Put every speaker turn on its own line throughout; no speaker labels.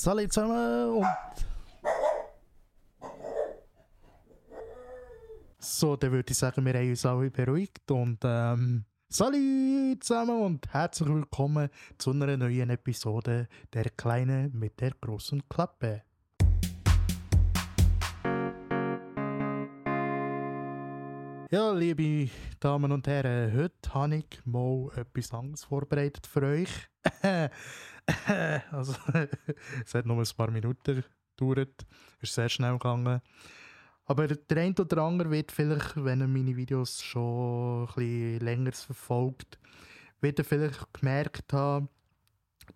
Salut zusammen und. So, dann würde ich sagen, wir haben uns alle beruhigt und ähm, Salut zusammen und herzlich willkommen zu einer neuen Episode der Kleine mit der großen Klappe. Ja, liebe Damen und Herren, heute habe ich mal etwas anderes vorbereitet für euch. also, es hat nur ein paar Minuten gedauert, ist sehr schnell gegangen. Aber der eine oder andere wird vielleicht, wenn er meine Videos schon ein bisschen länger verfolgt, wird er vielleicht gemerkt haben,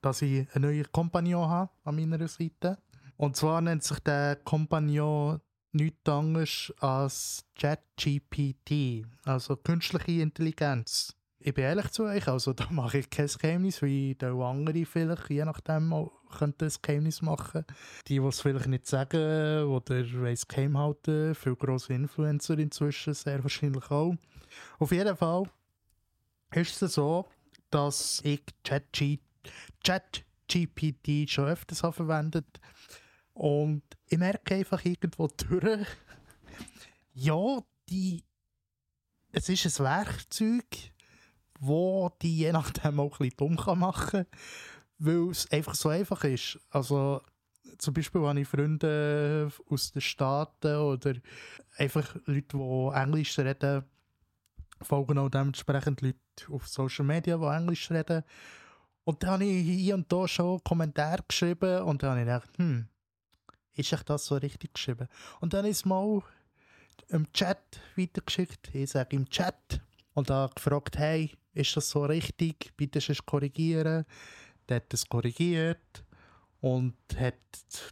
dass ich einen neuen Kompagnon habe an meiner Seite. Und zwar nennt sich der Kompagnon nichts anderes als ChatGPT, also künstliche Intelligenz. Ich bin ehrlich zu euch, also da mache ich kein Geheimnis, wie der andere vielleicht, je nachdem, auch könnte ein Geheimnis machen. Die, die es vielleicht nicht sagen oder weiss geheim halten, viele grosse Influencer inzwischen, sehr wahrscheinlich auch. Auf jeden Fall ist es so, dass ich ChatGPT schon öfters habe verwendet und ich merke einfach irgendwo durch, ja, die, es ist ein Werkzeug, wo die je nachdem auch ein bisschen dumm machen kann, weil es einfach so einfach ist. Also zum Beispiel habe ich Freunde aus den Staaten oder einfach Leute, die Englisch reden, folgen auch dementsprechend Leute auf Social Media, die Englisch reden. Und dann habe ich hier und da schon Kommentare geschrieben und dann habe ich gedacht, hm, ist euch das so richtig geschrieben? Und dann ist mal im Chat weitergeschickt. Ich sage im Chat und da gefragt, hey, ist das so richtig? Bitte es korrigieren. Der hat es korrigiert und hat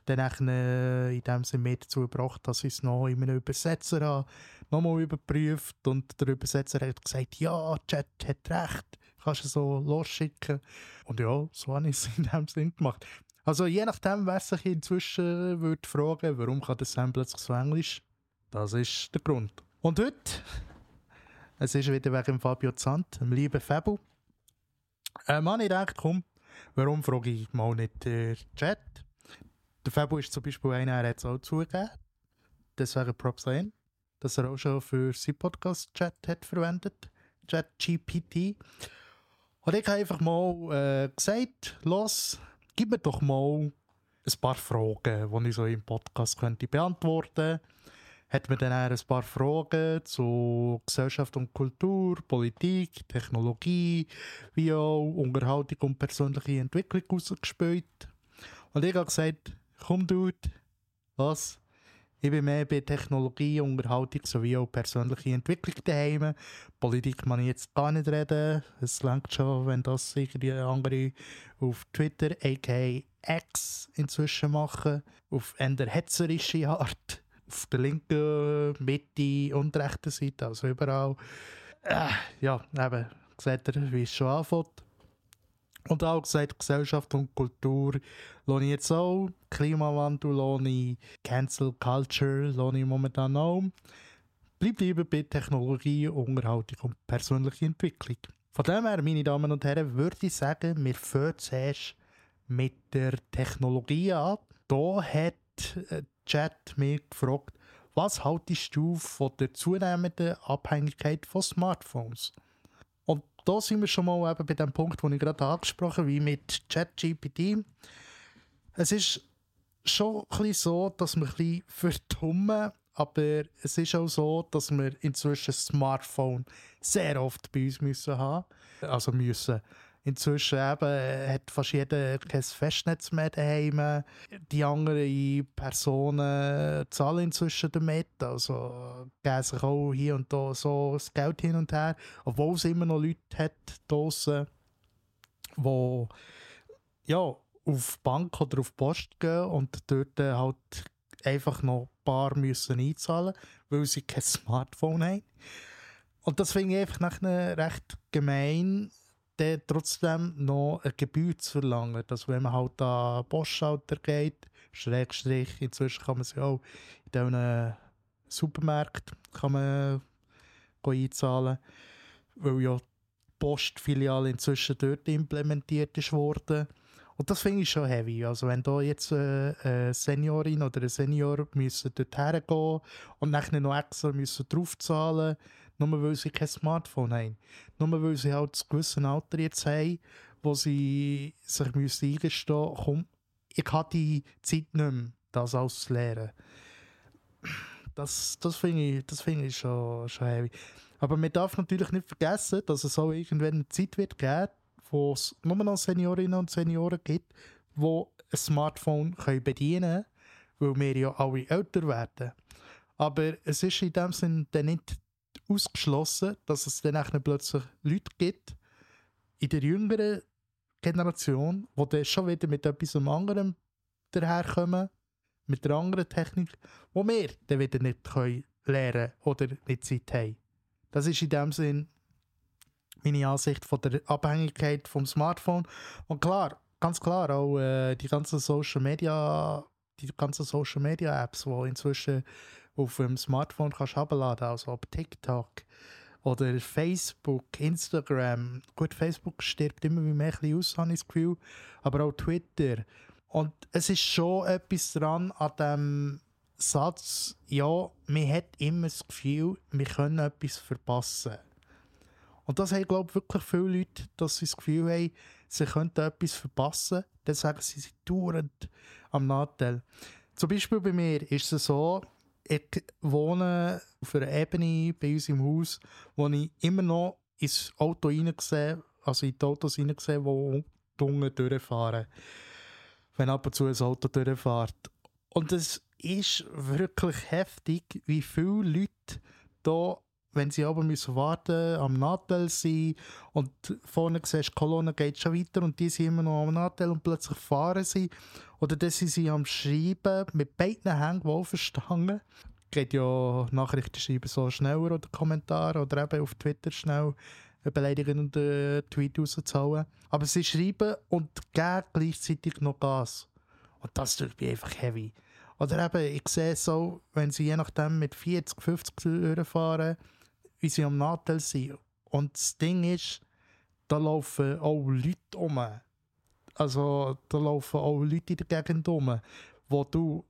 dann in dem Sinne mehr dazu gebracht, dass ich es noch in einem Übersetzer habe, nochmal überprüft und der Übersetzer hat gesagt, ja, Chat hat recht, kannst du so losschicken. Und ja, so habe ich es in dem Sinne gemacht. Also je nachdem, wer sich inzwischen würde fragen, warum kann das Sam plötzlich so Englisch, das ist der Grund. Und heute, es ist wieder wegen Fabio Zandt, dem lieben Fabu. Äh, man, ich gedacht, komm, warum frage ich mal nicht den Chat? Der Fabu ist zum Beispiel einer, der hat es auch zugegeben. Deswegen Props an dass er auch schon für seinen Podcast-Chat hat verwendet. Chat GPT. Und ich habe einfach mal äh, gesagt, los, gib mir doch mal ein paar Fragen, die ich so im Podcast könnte beantworten könnte. Hat mir dann ein paar Fragen zu Gesellschaft und Kultur, Politik, Technologie, wie auch Unterhaltung und persönliche Entwicklung rausgespielt. Und ich habe gesagt, komm Dude, was? Ich bin mehr bei Technologie, Unterhaltung sowie auch persönliche Entwicklung daheim. Politik kann ich jetzt gar nicht reden. Es langt schon, wenn das irgendwie andere auf Twitter, aka X, inzwischen machen. Auf eine hetzerische Art. Auf der linken, Mitte und rechten Seite, also überall. Äh, ja, eben, seht ihr, wie es schon anfängt. Und auch gesagt, Gesellschaft und Kultur lohne ich jetzt auch. Klimawandel lohne ich, Cancel Culture lohne ich momentan auch. Bleibt lieber bei Technologie, Unterhaltung und persönlicher Entwicklung. Von dem her, meine Damen und Herren, würde ich sagen, wir fangen zuerst mit der Technologie an. Da hat äh, Chat mich gefragt, was haltest du von der zunehmenden Abhängigkeit von Smartphones? Und da sind wir schon mal eben bei dem Punkt, den ich gerade angesprochen habe, wie mit ChatGPT. Es ist schon ein so, dass wir ein bisschen verdummen, aber es ist auch so, dass wir inzwischen ein Smartphone sehr oft bei uns müssen haben. Also müssen. Inzwischen eben äh, hat fast jeder kein Festnetz mehr daheim. Die anderen Personen zahlen inzwischen damit. Also geben sich auch hier und da so das Geld hin und her. Obwohl es immer noch Leute hat draussen, die ja, auf Bank oder auf die Post gehen und dort halt einfach noch ein paar müssen einzahlen weil sie kein Smartphone haben. Und das finde ich einfach recht gemein, dann trotzdem noch eine Gebühr zu verlangen. Dass wenn man halt an Postschalter geht, Schrägstrich, inzwischen kann man sich auch in diesen Supermärkten kann man einzahlen, weil ja die Postfiliale inzwischen dort implementiert ist worden. Und das finde ich schon heavy. Also wenn da jetzt äh, eine Seniorin oder ein Senior müssen dorthin gehen und nachher noch extra müssen draufzahlen nur weil sie kein Smartphone haben. Nur weil sie halt ein gewisses Alter jetzt haben, wo sie sich müssen eingestehen müssen, komm, ich habe die Zeit nicht mehr, das alles zu lernen. Das, das finde ich, das find ich schon, schon heavy. Aber man darf natürlich nicht vergessen, dass es auch irgendwann eine Zeit wird geben, wo es nur noch Seniorinnen und Senioren gibt, die ein Smartphone können bedienen können, weil wir ja alle älter werden. Aber es ist in dem Sinne dann nicht ausgeschlossen, dass es dann plötzlich Leute gibt, in der jüngeren Generation, die dann schon wieder mit etwas anderem daherkommen, mit einer anderen Technik, wo wir dann wieder nicht können lernen oder nicht Zeit haben. Das ist in dem Sinn meine Ansicht von der Abhängigkeit vom Smartphone. Und klar, ganz klar, auch äh, die ganzen Social Media, die ganzen Social Media Apps, die inzwischen auf dem Smartphone kannst herunterladen, also ob TikTok oder Facebook, Instagram. Gut, Facebook stirbt immer mehr ein aus, habe ich das Gefühl, aber auch Twitter. Und es ist schon etwas dran an dem Satz, ja, man hat immer das Gefühl, wir können etwas verpassen. Und das haben, glaube ich, wirklich viele Leute, dass sie das Gefühl haben, sie könnten etwas verpassen. Dann sagen sie, sie dauernd am Nachteil. Zum Beispiel bei mir ist es so, ich wohne auf einer Ebene bei uns im Haus, wo ich immer noch ins Auto reinsehe, also in die Autos reinsehe, die unten durchfahren. Wenn ab und zu ein Auto durchfährt. Und es ist wirklich heftig, wie viele Leute hier wenn sie aber müssen warten am Nattel sein und vorne siehst, die Kolonne geht schon weiter und die sind immer noch am Nattel und plötzlich fahren sie. Oder dass sie sie am Schreiben mit beiden Händen wohlverstanden. Geht ja Nachrichten schreiben so schneller oder Kommentare oder eben auf Twitter schnell eine Beleidigung und einen Tweet rauszuhauen. Aber sie schreiben und geben gleichzeitig noch Gas. Und das tut mich einfach heavy. Oder eben, ich sehe so, wenn sie je nachdem mit 40, 50 Euro fahren, sie am Nachteil sind. Und das Ding ist, da laufen auch Leute um. Also da laufen auch Leute in der Gegend um, wo du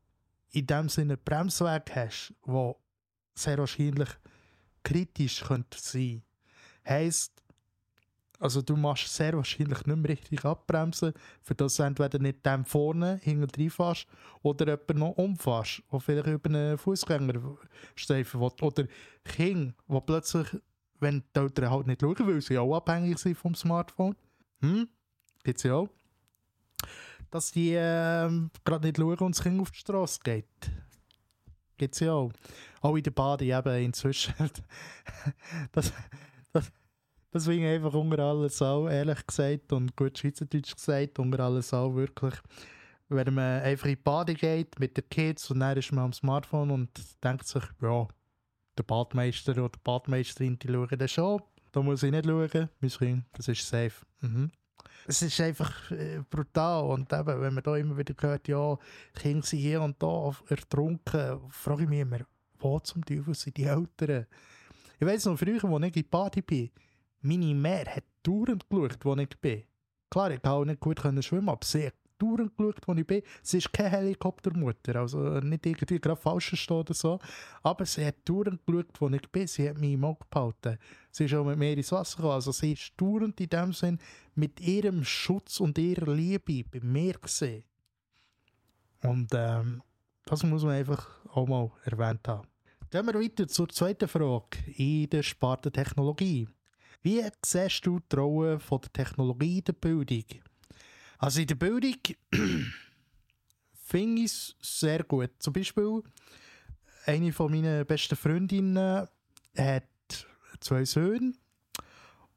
in dem Sinne Bremsweg hast, wo sehr wahrscheinlich kritisch könnte sein. Heißt, also du machst sehr wahrscheinlich nicht mehr richtig abbremsen, für das du entweder nicht dem vorne hinten reinfährst oder jemanden noch umfährst, der vielleicht über einen Fußgängerstreifen will. Oder Kinder, die plötzlich, wenn die Eltern halt nicht schauen, weil sie auch abhängig sind vom Smartphone, hm, gibt es ja auch, dass die äh, gerade nicht schauen und das Kind auf die Straße geht. Gibt es ja auch. Auch in der Bade eben inzwischen. das, das, Deswegen einfach unter alles auch, ehrlich gesagt, und gut Schweizerdeutsch gesagt, unter alles auch wirklich, wenn man einfach in die Bade geht mit den Kids und dann ist man am Smartphone und denkt sich, ja, der Badmeister oder die Badmeisterin, die schauen das schon. Da muss ich nicht schauen, mein Kind, das ist safe. Mhm. Es ist einfach äh, brutal. Und eben, wenn man da immer wieder hört, ja, Kinder sind hier und da ertrunken, frage ich mich immer, wo zum Teufel sind die Eltern? Ich weiß noch früher, als ich in die Party bin, meine Mehr hat dauernd geschaut, wo ich bin. Klar, ich kann auch nicht gut schwimmen, aber sie hat dauernd geschaut, wo ich bin. Sie ist keine Helikoptermutter, also nicht irgendwie gerade falsch stehen oder so. Aber sie hat dauernd geschaut, wo ich bin. Sie hat mich im Auge behalten. Sie ist auch mit mir ins Wasser gekommen. Also sie ist dauernd in dem Sinn mit ihrem Schutz und ihrer Liebe bei mir gesehen. Und ähm, das muss man einfach auch mal erwähnt haben. Gehen wir weiter zur zweiten Frage in der Sparte Technologie. Wie siehst du die Rolle von der Technologie in der Bildung? Also in der Bildung finde ich es sehr gut. Zum Beispiel, eine von meinen besten Freundinnen hat zwei Söhne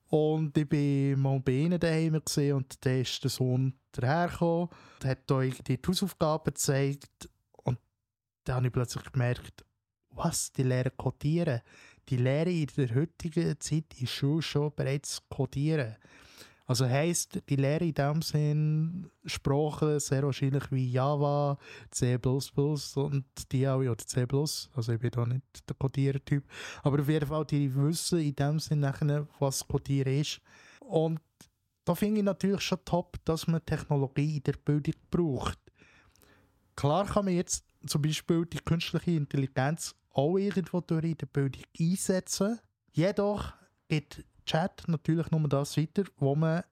und ich war mal bei ihnen daheim und der Sohn dahergekommen und hat euch die Hausaufgaben gezeigt und da habe ich plötzlich gemerkt, was, die lernen codieren die Lehre in der heutigen Zeit in Schule schon bereits codieren. Also heisst, die Lehre in dem Sinn Sprachen sehr wahrscheinlich wie Java, C++ und die auch, oder C++, also ich bin da nicht der Codierer-Typ, aber auf jeden Fall, die wissen in dem Sinn nachher, was Codieren ist. Und da finde ich natürlich schon top, dass man Technologie in der Bildung braucht. Klar kann man jetzt zum Beispiel die künstliche Intelligenz auch irgendwo durch in der Bildung einsetzen. Jedoch geht Chat natürlich nur das weiter, was man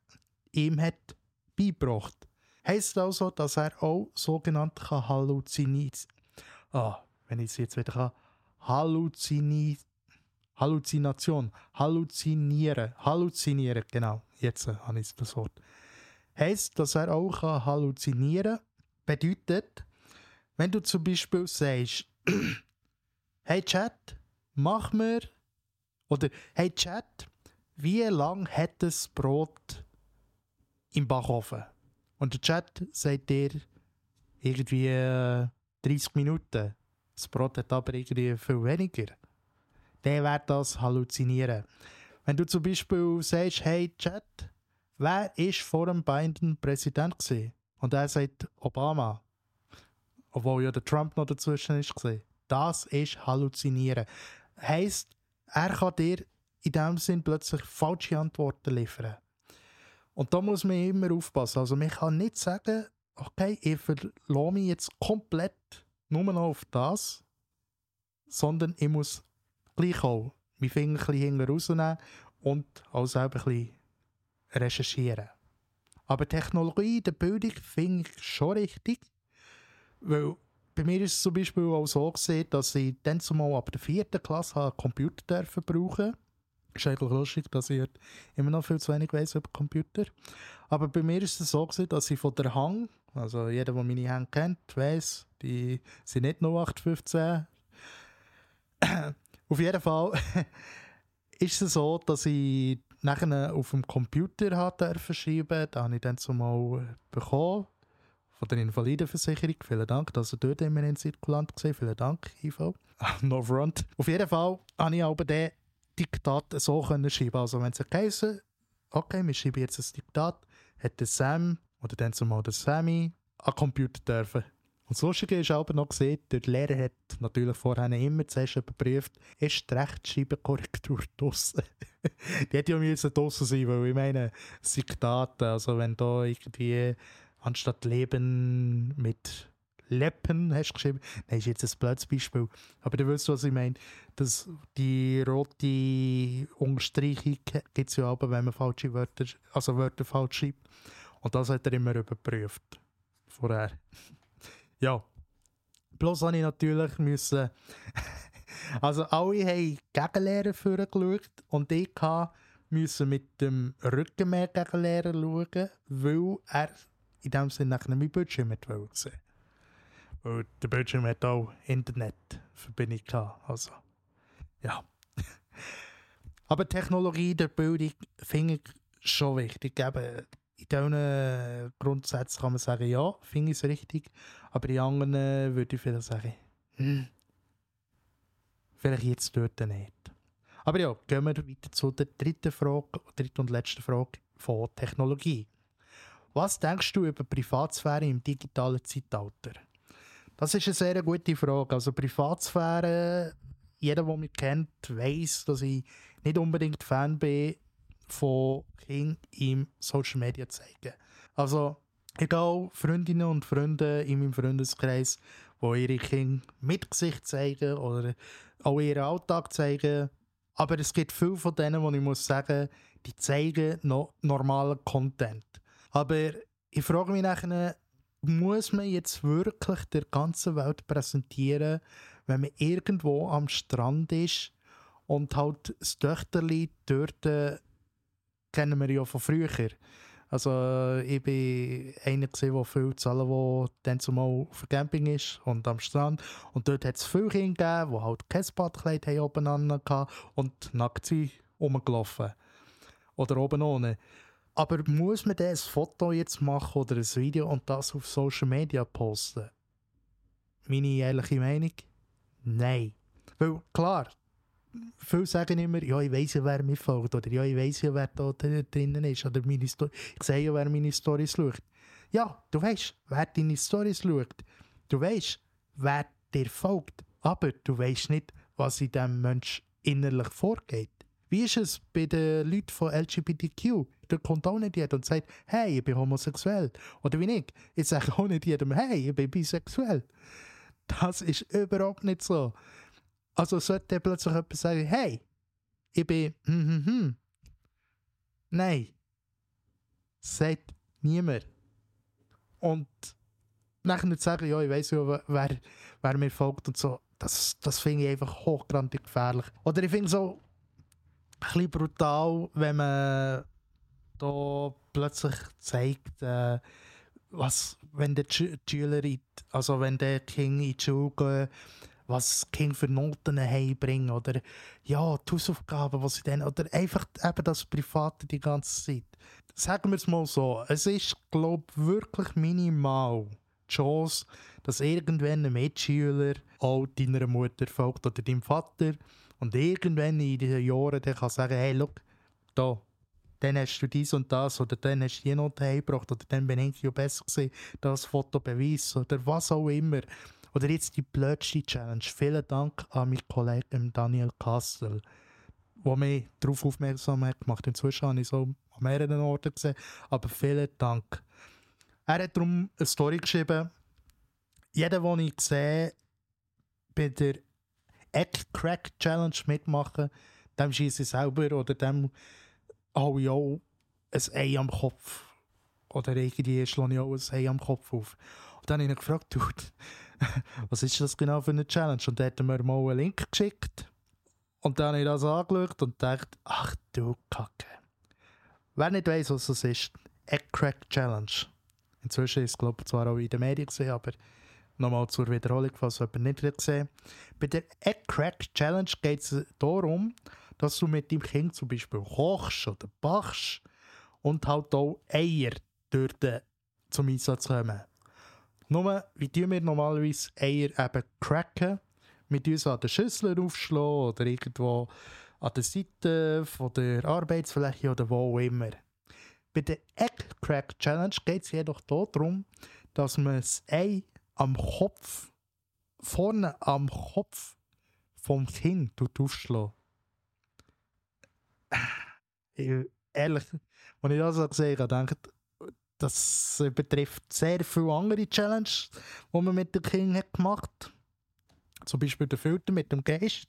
ihm hat beigebracht. Heißt also, dass er auch sogenannte halluzinieren Ah, wenn ich es jetzt wieder kann. Halluzini Halluzination. Halluzinieren. Halluzinieren, genau. Jetzt äh, habe ich das Wort. Heißt, dass er auch halluzinieren kann. Bedeutet, wenn du zum Beispiel sagst, hey Chat, mach mir, oder hey Chat, wie lang hat das Brot im Backofen? Und der Chat sagt dir irgendwie 30 äh, Minuten. Das Brot hat aber irgendwie viel weniger. Dann wird das halluzinieren. Wenn du zum Beispiel sagst, hey Chat, wer war vor dem Biden Präsident gewesen? Und er sagt Obama. Obwohl ja der Trump noch dazwischen ist. Gewesen. Das ist Halluzinieren. Heißt, er kann dir in dem Sinn plötzlich falsche Antworten liefern. Und da muss man immer aufpassen. Also man kann nicht sagen, okay, ich verlasse mich jetzt komplett nur noch auf das, sondern ich muss gleich auch meinen Finger ein bisschen rausnehmen und auch selber ein bisschen recherchieren. Aber Technologie in der Bildung finde ich schon richtig, weil bei mir ist es zum Beispiel auch so gesehen, dass ich dann zumal ab der vierten Klasse einen Computer dürfen brauchen ist eigentlich lustig, dass ich immer noch viel zu wenig weiß über Computer. Aber bei mir ist es so gewesen, dass ich von der Hang, also jeder, der meine Hände kennt, weiß, die sind nicht 0815. Auf jeden Fall ist es so, dass ich nachher auf dem Computer hat verschieben. Da habe ich dann zumal bekommen von der Invalidenversicherung. Vielen Dank, dass ihr dort immer in Zirkulant gesehen Vielen Dank, IV. no front. Auf jeden Fall habe ich aber den Diktat so können schreiben. Also wenn es geheißen, okay, wir schreiben jetzt ein Diktat, hat Sam oder dann zumal der Sammy an Computer dürfen. Und das Lustige ist aber noch gesehen, der Lehrer hat natürlich vorher immer zuerst überprüft, ist die Rechtschreibkorrektur draussen. die hätte ja müssen draussen sein, weil ich meine, das Diktat, also wenn da irgendwie anstatt Leben mit Leppen hast du geschrieben. Nein, ist jetzt ein blödes Beispiel. Aber du weißt, was ich meine. Das, die rote Unterstreichung gibt es ja aber, wenn man falsche Wörter, also Wörter falsch schreibt. Und das hat er immer überprüft. Vorher. ja. Bloß habe ich natürlich müssen. also alle haben Gegenlehrer vorgeschaut und ich musste mit dem Rücken mehr Gegenlehrer schauen, weil er in dem Sinne nach meinem Bildschirm nicht sehen Weil der Bildschirm hat auch Internetverbindung gehabt. Also, ja. Aber Technologie der Bildung finde ich schon wichtig. Eben, in diesen Grundsätzen kann man sagen, ja, finde ich es richtig. Aber in anderen würde ich vielleicht sagen, hm, vielleicht jetzt dort nicht. Aber ja, gehen wir weiter zu der dritten Frage, dritten und letzten Frage von Technologie. Was denkst du über Privatsphäre im digitalen Zeitalter? Das ist eine sehr gute Frage. Also Privatsphäre, jeder, der mich kennt, weiß, dass ich nicht unbedingt Fan bin von Kindern im Social Media zeigen. Also egal, Freundinnen und Freunde in meinem Freundeskreis, die ihre Kinder mit Gesicht zeigen oder auch ihren Alltag zeigen. Aber es gibt viele von denen, wo ich muss sagen, die zeigen noch normalen Content. Aber ich frage mich nachher, muss man jetzt wirklich der ganzen Welt präsentieren, wenn man irgendwo am Strand ist und halt das Töchterli dort äh, kennen wir ja von früher. Also ich bin einer der viel zahlen, der dann zumal auf Camping ist und am Strand. Und dort hat es viele Kinder gegeben, die halt kein Badkleid haben oben hatten und nackt sind rumgelaufen. Oder oben ohne. Aber muss man ein Foto jetzt machen oder ein Video und das auf Social Media posten? Meine ehrliche Meinung? Nein. Weil klar, viele sagen immer, ja, ich weiss ja, wer mir folgt, oder ja, ich weiss ja, wer da drinnen ist, oder meine ich sehe ja, wer meine Stories schaut. Ja, du weißt, wer deine Stories schaut. Du weißt, wer dir folgt. Aber du weißt nicht, was in diesem Mensch innerlich vorgeht. Wie ist es bei den Leuten von LGBTQ? Dort kommt auch nicht jeder und sagt, hey, ich bin homosexuell. Oder wie ich, ich sage auch nicht jedem, hey, ich bin bisexuell. Das ist überhaupt nicht so. Also sollte plötzlich jemand sagen, hey, ich bin hm, hm, hm. Nein. Sagt niemand. Und nachher nicht sagen, ja, ich weiß ja, wer, wer mir folgt und so. Das, das finde ich einfach hochgradig gefährlich. Oder ich finde so ein bisschen brutal, wenn man da plötzlich zeigt, äh, was, wenn der Schüler, also wenn der Kind in die Schule geht, was Kind für Noten heimbringen oder ja, die Hausaufgaben, was sie dann, oder einfach eben das Private die ganze Zeit. Sagen wir es mal so, es ist, glaube ich, wirklich minimal die Chance, dass irgendwann ein Mitschüler auch deiner Mutter folgt oder deinem Vater und irgendwann in diesen Jahren der kann sagen, hey, look, da, dann hast du dies und das oder dann hast du die Note heimgebracht oder dann bin ich ja besser gewesen, das Fotobeweis oder was auch immer. Oder jetzt die blödste Challenge. Vielen Dank an meinen Kollegen Daniel Kassel, der mich darauf aufmerksam hat gemacht. Inzwischen habe ich so an mehreren Orten gesehen, aber vielen Dank. Er hat darum eine Story geschrieben. Jeder, den ich sehe, bei der Egg Crack Challenge mitmachen, dem schieße ich selber oder dem ich auch ein Ei am Kopf. Oder irgendwie schlage ich auch ein Ei am Kopf auf. Und dann habe ich ihn gefragt, was ist das genau für eine Challenge? Und dann hat er mir mal einen Link geschickt. Und dann habe ich das angeschaut und dachte, ach du Kacke. Wer nicht weiß, was das ist, Egg Crack Challenge. Inzwischen ist es, glaube ich, zwar auch in den Medien gesehen, aber nochmal zur Wiederholung, falls jemand nicht gesehen Bei der Egg Crack Challenge geht es darum, dass du mit deinem Kind zum Beispiel kochst oder bachst und halt auch Eier dort zum Einsatz kommen. Nur, wie tun wir normalerweise Eier eben cracken? Wir tun sie an den Schüsseln aufschlagen oder irgendwo an der Seite von der Arbeitsfläche oder wo auch immer. Bei der Egg Crack Challenge geht es jedoch darum, dass man das Ei am Kopf, vorne am Kopf vom Kind aufschlägt. Ehrlich, als ich das so habe, denke ich, das betrifft sehr viele andere Challenges, die man mit den Kindern gemacht hat. Zum Beispiel der Filter mit dem Geist,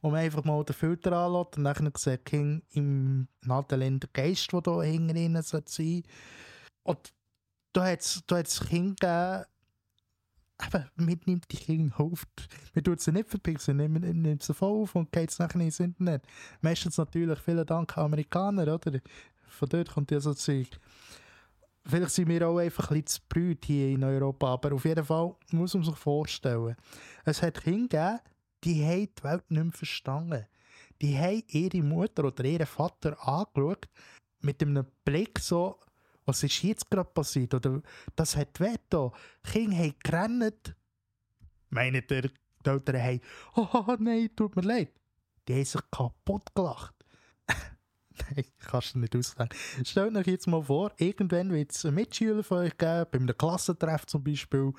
wo man einfach mal den Filter anlässt und dann sieht Kind im Nadel der Geist, der hier hinten sein soll. Und da hat es da Kind gegeben, eben, mitnimmt die Kinder auf. Man tut sie nicht verpixeln, nimmt, nimmt sie voll auf und geht es nachher ins Internet. Meistens natürlich, vielen Dank Amerikaner, oder? Von dort kommt ja so Zeug. Vielleicht sind wir auch einfach ein bisschen zu brüt hier in Europa, aber auf jeden Fall muss man sich vorstellen, es hat Kinder gegeben, die haben die Welt nicht mehr verstanden. Die haben ihre Mutter oder ihren Vater angeschaut, mit einem Blick so, was ist jetzt gerade passiert? Oder das hat weh da. Kinder haben gerannt. Meinen die Eltern haben, oh nein, tut mir leid. Die haben sich kaputt gelacht. Nein, kannst du nicht aussagen. Stellt euch jetzt mal vor, irgendwann wird es einen Mitschüler von euch geben, bei einem Klassentreff zum Beispiel,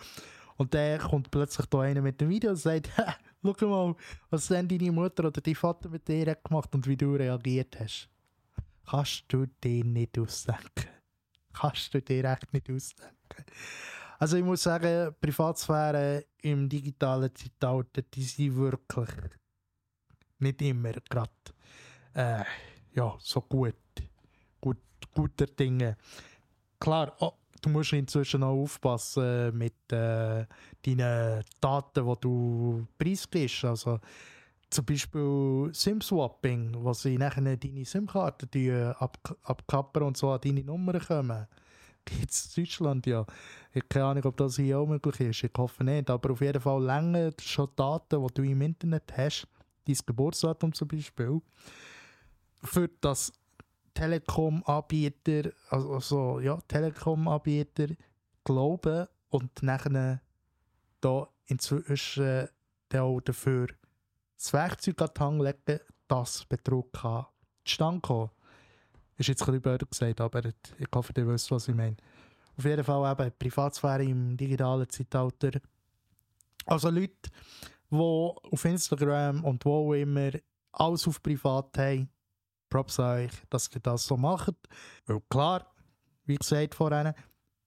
und der kommt plötzlich da einer mit dem Video und sagt, schau mal, was denn deine Mutter oder dein Vater mit dir gemacht und wie du reagiert hast. Kannst du dir nicht ausdenken. Kannst du dir echt nicht ausdenken. Also ich muss sagen, Privatsphäre im digitalen Zeitalter, die sind wirklich nicht immer gerade äh, ja, so gut, gut, guter Dinge. Klar, oh, du musst inzwischen auch aufpassen mit äh, deinen Daten, die du preisgibst. Also zum Beispiel SIM-Swapping, wo sie nachher deine SIM-Karte ab, abkappern und so an deine Nummern kommen. Gibt es in Deutschland ja. Ich habe keine Ahnung, ob das hier auch möglich ist. Ich hoffe nicht. Aber auf jeden Fall länger schon Daten, die du im Internet hast, dein Geburtsdatum zum Beispiel, für das Telekom-Anbieter, also ja, Telekom-Anbieter glauben und nachher da inzwischen auch dafür das Werkzeug an den Hang legen, dass Betrug kann zustande kommen. Ist jetzt ein bisschen blöd gesagt, aber ich hoffe, ihr wisst, was ich meine. Auf jeden Fall eben Privatsphäre im digitalen Zeitalter. Also Leute, die auf Instagram und wo immer alles auf privat haben, Props euch, dass ihr das so macht. Weil klar, wie gesagt vorhin,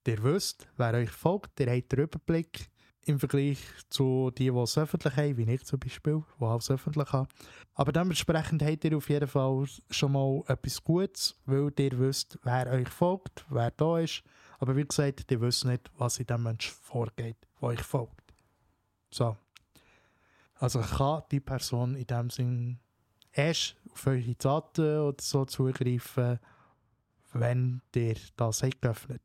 ihr wisst, wer euch folgt, ihr habt den Überblick im Vergleich zu denen, die es öffentlich haben, wie ich zum Beispiel, die alles öffentlich haben. Aber dementsprechend habt ihr auf jeden Fall schon mal etwas Gutes, weil ihr wisst, wer euch folgt, wer da ist. Aber wie gesagt, ihr wisst nicht, was in dem Menschen vorgeht, der euch folgt. So. Also kann die Person in dem Sinn erst auf eure Daten oder so zugreifen, wenn ihr das habt geöffnet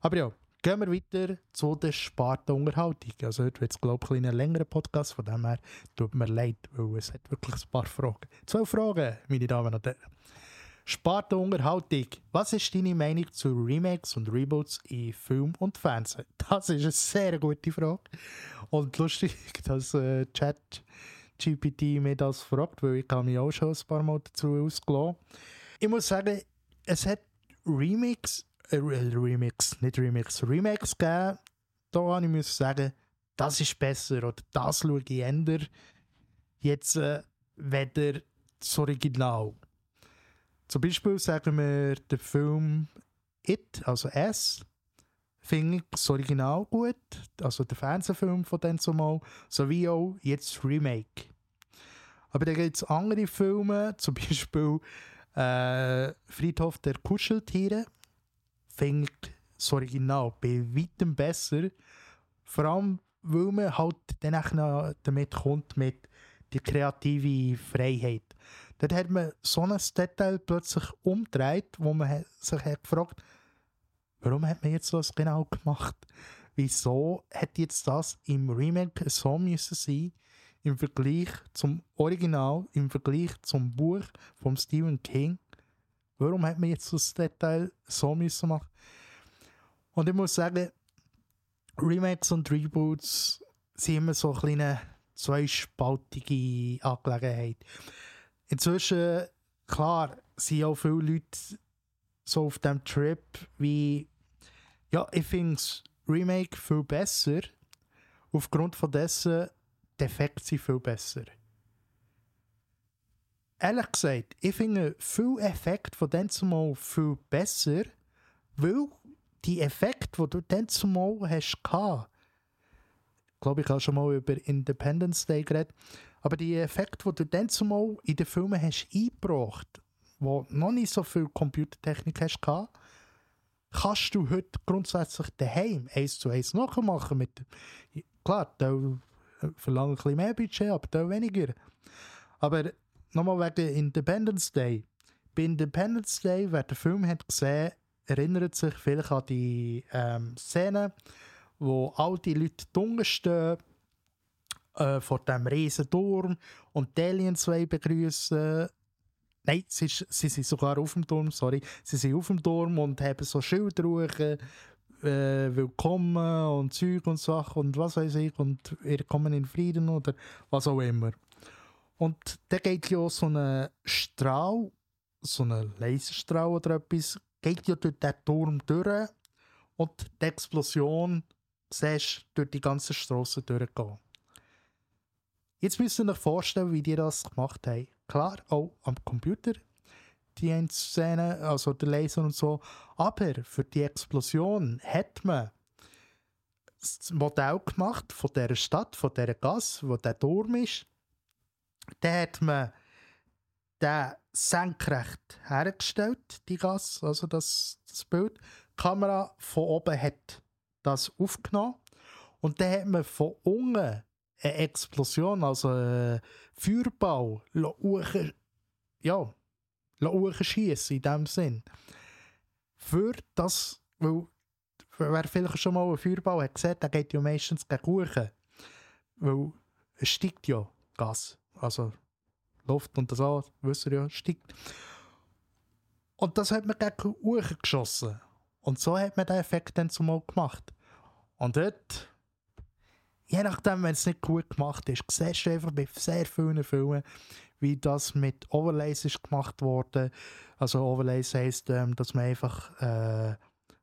Aber ja, gehen wir weiter zu der Spartenunterhaltung. Also heute wird es, glaube ich, ein längerer Podcast, von dem her tut mir leid, weil es hat wirklich ein paar Fragen. Zwei Fragen, meine Damen und Herren. Spartenunterhaltung. Was ist deine Meinung zu Remakes und Reboots in Film und Fernsehen? Das ist eine sehr gute Frage. Und lustig, dass äh, Chat GPT mir das fragt, weil ich mich auch schon ein paar Mal dazu ausgelassen. Ich muss sagen, es hat Remix, äh, Remix, nicht Remix, Remakes gegeben. Da habe ich muss sagen, das ist besser oder das schaue ich änder jetzt äh, weder das Original. Zum Beispiel sagen wir den Film It, also S, finde ich das Original gut, also der Fernsehfilm von dem zumal, sowie auch jetzt das Remake. Aber da gibt es andere Filme, zum Beispiel äh, Friedhof der Kuscheltiere, finde ich das Original bei weitem besser. Vor allem, weil man halt auch damit kommt mit die kreative Freiheit. Dort hat man so ein Detail plötzlich umgedreht, wo man sich hat gefragt warum hat man jetzt das genau gemacht? Wieso hat jetzt das im Remake so müssen sein im Vergleich zum Original, im Vergleich zum Buch von Stephen King? Warum hat man jetzt das Detail so müssen machen? Und ich muss sagen, Remakes und Reboots sind immer so eine kleine zweispaltige Angelegenheit. Inzwischen, klar, sind auch viele Leute so auf dem Trip wie ja, ich finde das Remake viel besser. Aufgrund von dessen, die Effekte sind viel besser. Ehrlich gesagt, ich finde viel Effekt von dem zumal viel besser, weil die Effekte, die du dann zumal hast, gehabt, ich glaube, ich habe schon mal über Independence Day geredet, aber die Effekte, die du dann zumal in den Filmen hast eingebracht, wo noch nicht so viel Computertechnik hast gehabt, kannst du heute grundsätzlich daheim eins zu eins nachmachen. Mit, klar, da verlangen ein bisschen mehr Budget, aber da weniger. Aber nochmal wegen Independence Day. Bei Independence Day, wer den Film hat gesehen, erinnert sich vielleicht an die ähm, Szene, wo all die Leute dunkel stehen äh, vor dem riesen Turm und die Aliens begrüßen Nein, sie, sie sind sogar auf dem Turm, sorry. Sie sind auf dem Turm und haben so Schildruhe, äh, Willkommen und Zeug und Sachen und was weiß ich und ihr kommen in Frieden oder was auch immer. Und da geht ja so ein Strahl, so ein Laserstrahl oder etwas, geht ja durch den Turm durch und die Explosion siehst durch die ganze Straße durchgehen. Jetzt müsst ihr euch vorstellen, wie die das gemacht haben. Klar, auch am Computer, die Szene, also der Laser und so. Aber für die Explosion hat man das Modell gemacht von der Stadt, von der Gas, wo der Turm ist. Da hat man den senkrecht hergestellt, die Gas, also das, das Bild. Die Kamera von oben hat das aufgenommen und dann hat man von unten eine Explosion, also ein Feuerball, ja, schießen in dem Sinn. Für das, weil wer vielleicht schon mal einen Feuerball hat gesehen, der geht ja meistens gegen Uchen. Weil es steigt ja Gas, also Luft und das alles, wisst ihr ja, steigt. Und das hat man gegen Uchen geschossen. Und so hat man den Effekt dann zumal gemacht. Und dort je nachdem, wenn es nicht gut gemacht ist, siehst du einfach bei sehr vielen Filmen, wie das mit Overlays ist gemacht wurde. Also Overlays heisst, ähm, dass man einfach äh,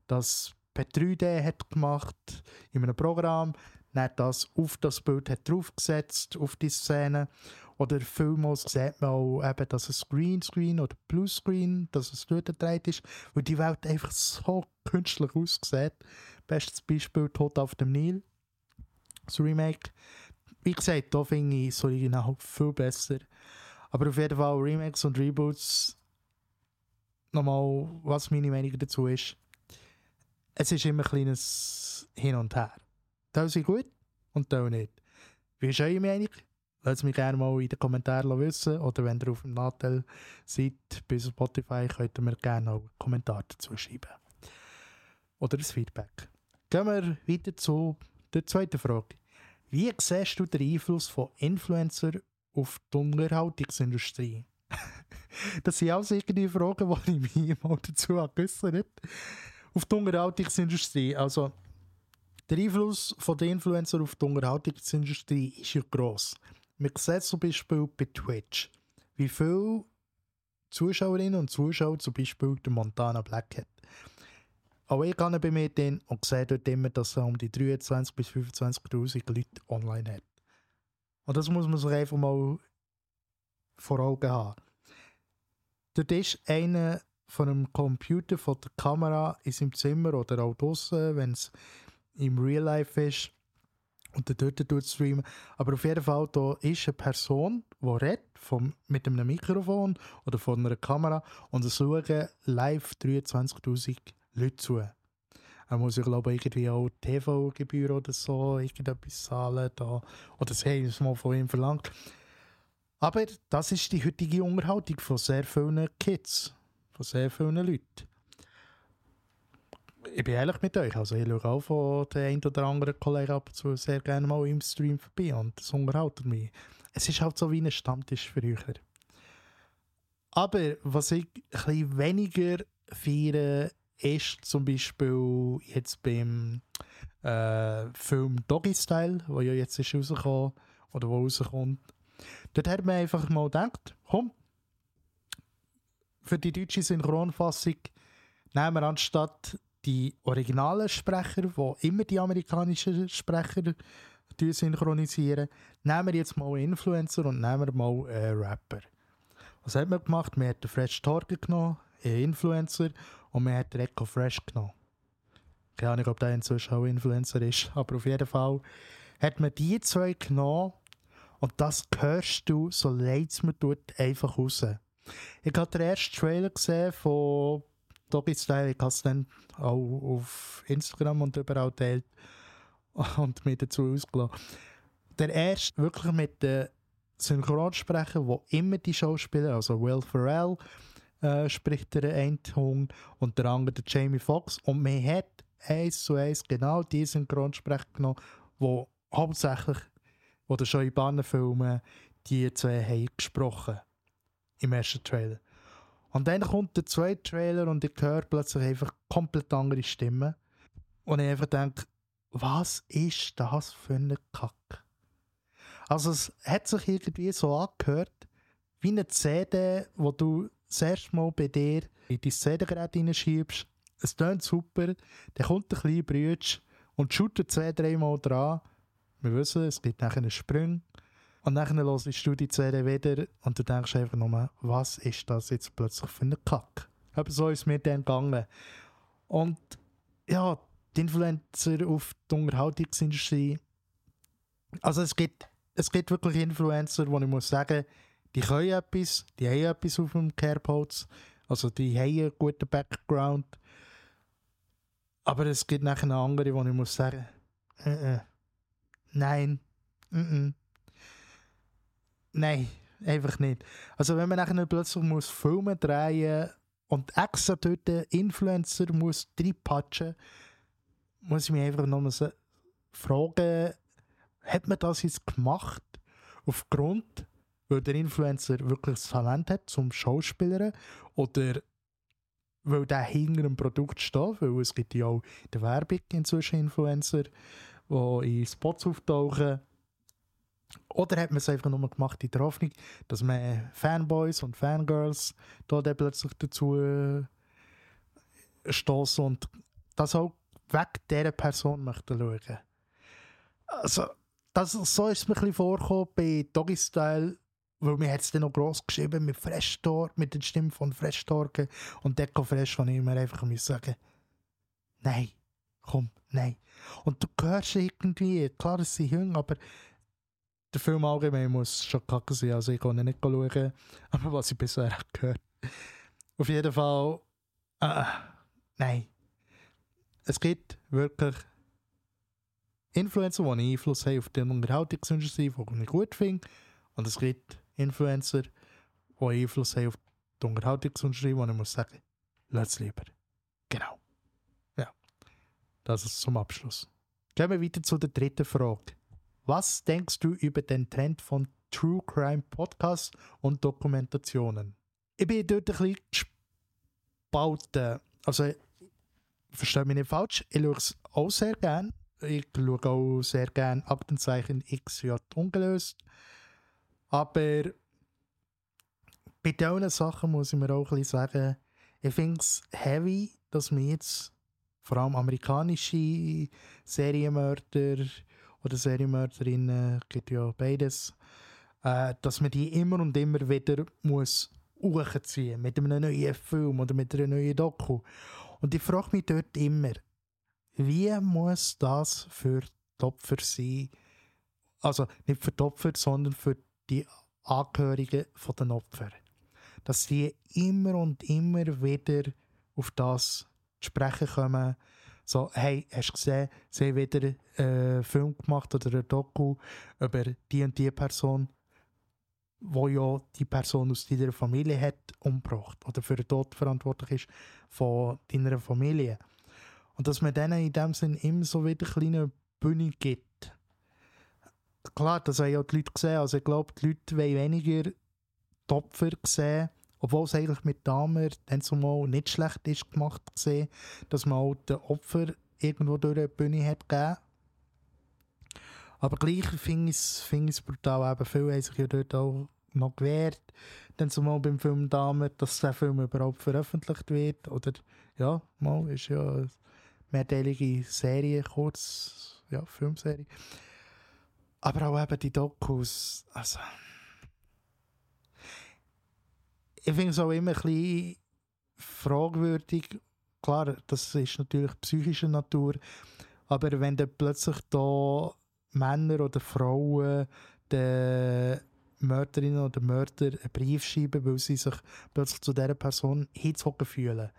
das per 3D hat gemacht in einem Programm, dann das auf das Bild hat draufgesetzt, auf die Szene Oder vielmals sieht man auch, eben, dass es Greenscreen oder Bluescreen, dass es durchgedreht ist, weil die Welt einfach so künstlich aussieht. Bestes Beispiel Tod auf dem Nil, das Remake. Wie gesagt, da finde ich das Original viel besser. Aber auf jeden Fall Remakes und Reboots, nochmal, was meine Meinung dazu ist, es ist immer ein kleines Hin und Her. Teil sind gut und Teil nicht. Wie ist eure Meinung? Lasst mich gerne mal in den Kommentaren wissen. Oder wenn ihr auf dem Nachteil seid bei Spotify, könnt ihr mir gerne auch einen Kommentar dazu schreiben. Oder ein Feedback. Gehen wir weiter zu der zweiten Frage. Wie siehst du den Einfluss von Influencer auf die Unterhaltungsindustrie? das sind alles irgendwie Fragen, die ich mich mal dazu geäußert habe. Auf die Unterhaltungsindustrie. Also, der Einfluss den Influencer auf die Unterhaltungsindustrie ist ja gross. Man sieht zum Beispiel bei Twitch, wie viele Zuschauerinnen und Zuschauer zum Beispiel der Montana Black hat. Auch ich gehe bei mir drin und sehe dort immer, dass er um die 23.000 bis 25.000 Leute online hat. Und das muss man sich einfach mal vor Augen haben. Dort ist einer von einem Computer, von der Kamera in seinem Zimmer oder auch draußen, wenn es im Real Life ist und der dort streamen. Aber auf jeden Fall, da ist eine Person, die redet vom, mit einem Mikrofon oder von einer Kamera und es schauen live 23.000 Leute zu. Er muss ich glaube irgendwie auch TV-Gebühr oder so irgendetwas zahlen. Da. Oder sie haben es mal von ihm verlangt. Aber das ist die heutige Unterhaltung von sehr vielen Kids, von sehr vielen Leuten ich bin ehrlich mit euch, also ich schaue auch von den ein oder anderen Kollegen ab und zu sehr gerne mal im Stream vorbei und das unterhält mich. Es ist halt so wie ein Stammtisch für euch. Aber was ich ein weniger feiere, ist zum Beispiel jetzt beim äh, Film Doggy Style, der ja jetzt ist rausgekommen oder wo rauskommt. Dort hat man einfach mal gedacht, komm, für die deutsche Synchronfassung nehmen wir anstatt die originalen Sprecher, die immer die amerikanischen Sprecher synchronisieren, nehmen wir jetzt mal Influencer und nehmen wir mal einen Rapper. Was hat man gemacht? Man hat den Fresh Torge genommen, einen Influencer, und man hat den Echo Fresh genommen. Keine Ahnung, ob der inzwischen auch Influencer ist, aber auf jeden Fall hat man die zwei genommen und das hörst du, so leid es mir tut, einfach raus. Ich habe den ersten Trailer gesehen von Doggy Style, ich habe es dann auch auf Instagram und überall teilt und mir dazu ausgelassen. Der erste wirklich mit den Synchronsprecher, wo immer die Schauspieler, also Will Ferrell äh, spricht der einen Ton und der andere der Jamie Foxx und man hat eins zu eins genau die Synchronsprecher genommen, wo hauptsächlich oder schon in Bannenfilmen die zwei haben gesprochen im ersten Trailer. Und dann kommt der zweite Trailer und ich höre plötzlich einfach komplett andere Stimmen. Und ich einfach denke, was ist das für eine Kacke? Also es hat sich irgendwie so angehört, wie eine CD, wo du das erste Mal bei dir in dein CD-Gerät hineinschiebst. Es tönt super, dann kommt ein kleiner Brütsch und shootet zwei, dreimal dran. Wir wissen, es gibt nachher einen Sprung. Und dann hörst du die CD wieder und du denkst einfach nur, was ist das jetzt plötzlich für eine Kack? Aber so ist es mir dann gegangen. Und ja, die Influencer auf die Unterhaltungsindustrie. Also es gibt, es gibt wirklich Influencer, wo ich muss sagen, die können etwas, die haben etwas auf dem Carepods, also die haben einen guten Background. Aber es gibt nachher andere, wo ich muss sagen, äh, äh, nein, äh. Nein, einfach nicht. Also wenn man nachher plötzlich muss Filme drehen und extra dort Influencer muss reinpatschen, muss ich mich einfach nochmal fragen, hat man das jetzt gemacht aufgrund, weil der Influencer wirklich das Talent hat zum Schauspielern oder weil der hinter einem Produkt steht, weil es gibt ja auch in der Werbung inzwischen Influencer, die in Spots auftauchen oder hat man es einfach nur gemacht in der Hoffnung, dass man Fanboys und Fangirls da dann plötzlich dazu äh, stoßen und das auch weg dieser Person möchten schauen. Also, das, so ist es mir ein vorgekommen bei Doggy Style, weil mir hat es dann noch gross geschrieben mit Fresh Torque, mit der Stimme von Fresh Torque und Deco Fresh, wo ich mir einfach muss sagen nein, komm, nein. Und du hörst irgendwie, klar, es sind Jünger, aber der Film allgemein muss schon kacke sein, also ich kann ihn nicht schauen, aber was ich bisher gehört Auf jeden Fall, äh, nein. Es gibt wirklich Influencer, die Einfluss haben auf den Unterhaltungsindustrie, die ich gut finde. Und es gibt Influencer, die Einfluss haben auf die Unterhaltungsindustrie, wo ich muss sagen, lass lieber. Genau. Ja. Das ist zum Abschluss. Gehen wir weiter zu der dritten Frage. Was denkst du über den Trend von True Crime Podcasts und Dokumentationen? Ich bin dort ein bisschen gespalten. Also, verstehe mich nicht falsch, ich schaue es auch sehr gerne. Ich schaue auch sehr gerne Aktenzeichen XJ ungelöst. Aber bei diesen Sachen muss ich mir auch ein bisschen sagen, ich finde es heavy, dass wir jetzt vor allem amerikanische Serienmörder oder Serienmörderinnen, gibt ja beides, äh, dass man die immer und immer wieder muss hochziehen mit einem neuen Film oder mit einer neuen Doku. Und ich frage mich dort immer, wie muss das für die Opfer sein? Also nicht für die Opfer, sondern für die Angehörigen der Opfer. Dass die immer und immer wieder auf das zu sprechen kommen. So, hey, hast du gesehen, sie haben wieder einen äh, Film gemacht oder ein Doku über die und die Person, wo ja die Person aus deiner Familie hat umgebracht oder für den Tod verantwortlich ist von deiner Familie. Und dass man denen in dem Sinn immer so wieder eine kleine Bühne gibt. Klar, das haben ja die Leute gesehen. Also ich glaube, die Leute wollen weniger die sehen, obwohl es eigentlich mit Damer dann zumal nicht schlecht ist gemacht gesehen, dass man auch den Opfer irgendwo durch eine Bühne hat gegeben. Aber gleich finde ich es brutal. Eben, viele haben sich ja dort auch noch gewehrt. Dann zumal beim Film Damer, dass der Film überhaupt veröffentlicht wird. Oder ja, mal ist ja eine mehrteilige Serie, kurz, ja, Filmserie. Aber auch eben die Dokus, also... Ich finde es auch immer ein bisschen fragwürdig. Klar, das ist natürlich psychischer Natur. Aber wenn dann plötzlich da Männer oder Frauen den Mörderinnen oder Mörder einen Brief schreiben, weil sie sich plötzlich zu dieser Person hingezogen fühlen,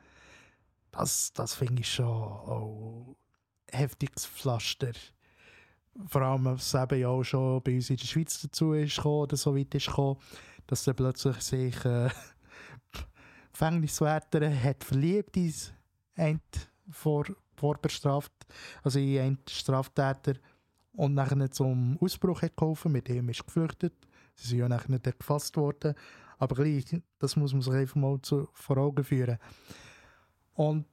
das, das finde ich schon auch heftiges Pflaster vor allem, was eben ja auch schon bei uns in der Schweiz dazu ist gekommen, oder so weit ist gekommen, dass dann plötzlich sich äh, Gefängniswärter hat verliebt in einen vor, vorbestraft, also in einen Straftäter und nachher zum Ausbruch hat geholfen, mit dem ist geflüchtet. Sie sind ja nachher nicht gefasst worden. Aber gleich, das muss man sich einfach mal zu, vor Augen führen. Und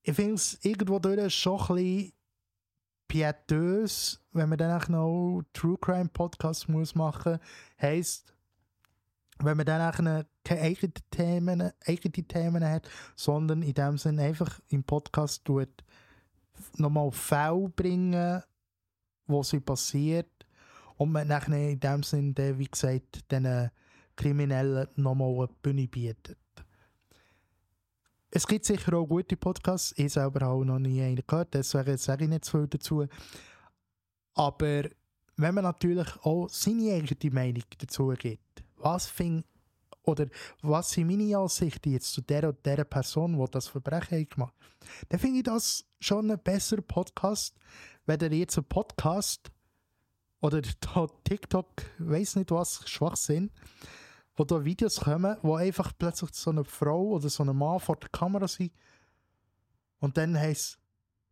ich finde es irgendwo durch schon ein bisschen pietös, wenn man dann auch noch True Crime Podcast muss machen, heisst, wenn man dann keine eigenen Themen, eigene Themen hat, sondern in dem Sinne einfach im Podcast tut, nochmal Fälle bringen, wo sie passiert und man nachher in dem Sinne, wie gesagt, den Kriminellen nochmal eine Bühne bietet. Es gibt sicher auch gute Podcasts. Ich selber habe noch nie einen gehört, deswegen sage ich nicht zu viel dazu. Aber wenn man natürlich auch seine eigene Meinung dazu gibt, was find, oder was sind meine Ansichten jetzt zu der und der Person, die das Verbrechen gemacht hat, dann finde ich das schon ein besserer Podcast, wenn ihr jetzt einen Podcast oder TikTok, weiß nicht was, Schwachsinn, wo da Videos kommen, wo einfach plötzlich so eine Frau oder so ein Mann vor der Kamera sind und dann heisst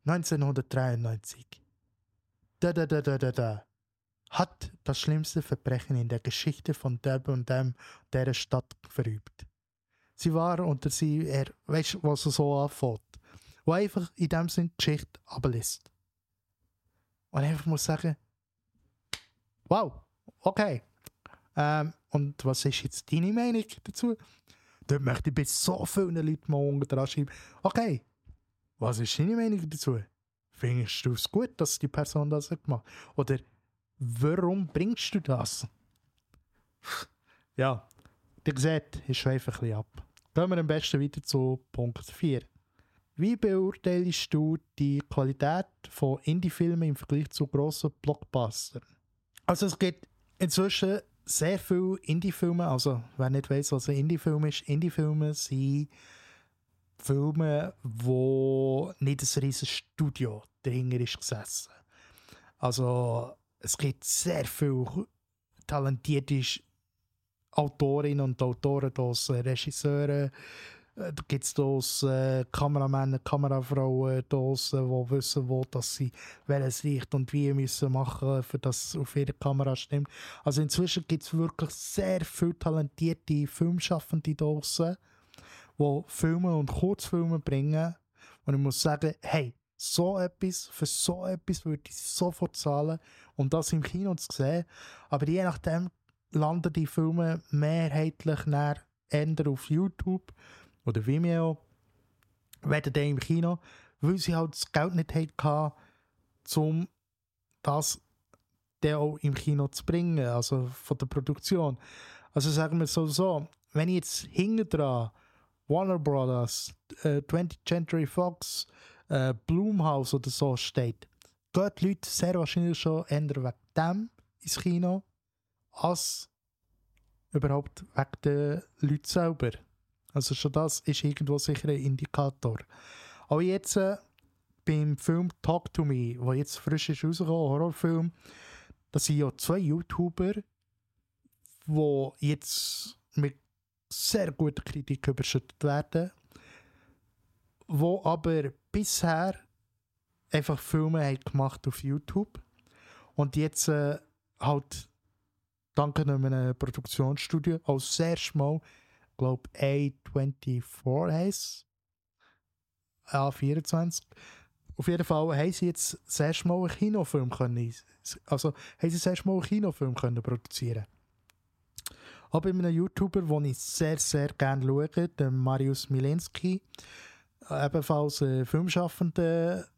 1993. Da, da, da, da, da, da. Hat das schlimmste Verbrechen in der Geschichte von der und dem der Stadt verübt. Sie war unter sie, er, weißt du, was er so anfängt. Wo einfach in dem Sinn die Geschichte ablässt. Und einfach muss sagen, wow, okay, ähm, und was ist jetzt deine Meinung dazu? Dort möchte ich bei so vielen Leuten mal unten dran schreiben, okay, was ist deine Meinung dazu? Findest du es gut, dass die Person das hat gemacht Oder warum bringst du das? Ja, ihr seht, ich schweife ein bisschen ab. Gehen wir am besten weiter zu Punkt 4. Wie beurteilst du die Qualität von Indie-Filmen im Vergleich zu grossen Blockbustern? Also es gibt inzwischen sehr viele Indie-Filme, also wer nicht weiß, was ein Indie-Film ist, Indie-Filme sind Filme, wo nicht ein riesiges Studio dahinter ist gesessen. Also es gibt sehr viele talentierte Autorinnen und Autoren, Regisseure, äh, da gibt es äh, Kameramänner, Kamerafrauen, äh, die wissen, wo dass sie welches Licht und wie müssen machen, für das es auf ihrer Kamera stimmt. Also inzwischen gibt es wirklich sehr viele talentierte Filmschaffende draussen, die Filme und Kurzfilme bringen. Und ich muss sagen, hey, so etwas, für so etwas würde ich sofort zahlen, um das im Kino zu sehen. Aber je nachdem landen die Filme mehrheitlich Ende auf YouTube oder Vimeo, werden dann im Kino, weil sie halt das Geld nicht hatten, um das dann auch im Kino zu bringen, also von der Produktion. Also sagen wir so, so wenn ich jetzt hinten dran Warner Brothers, äh, 20th Century Fox, äh, Blumhouse oder so steht, gehen die Leute sehr wahrscheinlich schon eher wegen dem ins Kino, als überhaupt wegen den Leuten selber. Also schon das ist irgendwo sicher ein Indikator. Aber jetzt äh, beim Film Talk to Me, der jetzt frisch ist rausgekommen, Horrorfilm, da sind ja zwei YouTuber, die jetzt mit sehr guter Kritik überschüttet werden, wo aber bisher einfach Filme haben gemacht auf YouTube und jetzt äh, halt dank einem Produktionsstudio als sehr schmal glaube A24 heisst A24. Auf jeden Fall haben sie jetzt sehr mal einen Kinofilm können, also haben sie sehr mal einen Kinofilm können produzieren. Aber bei einem YouTuber, den ich sehr, sehr gerne schaue, dem Marius Milenski, ebenfalls ein Filmschaffender,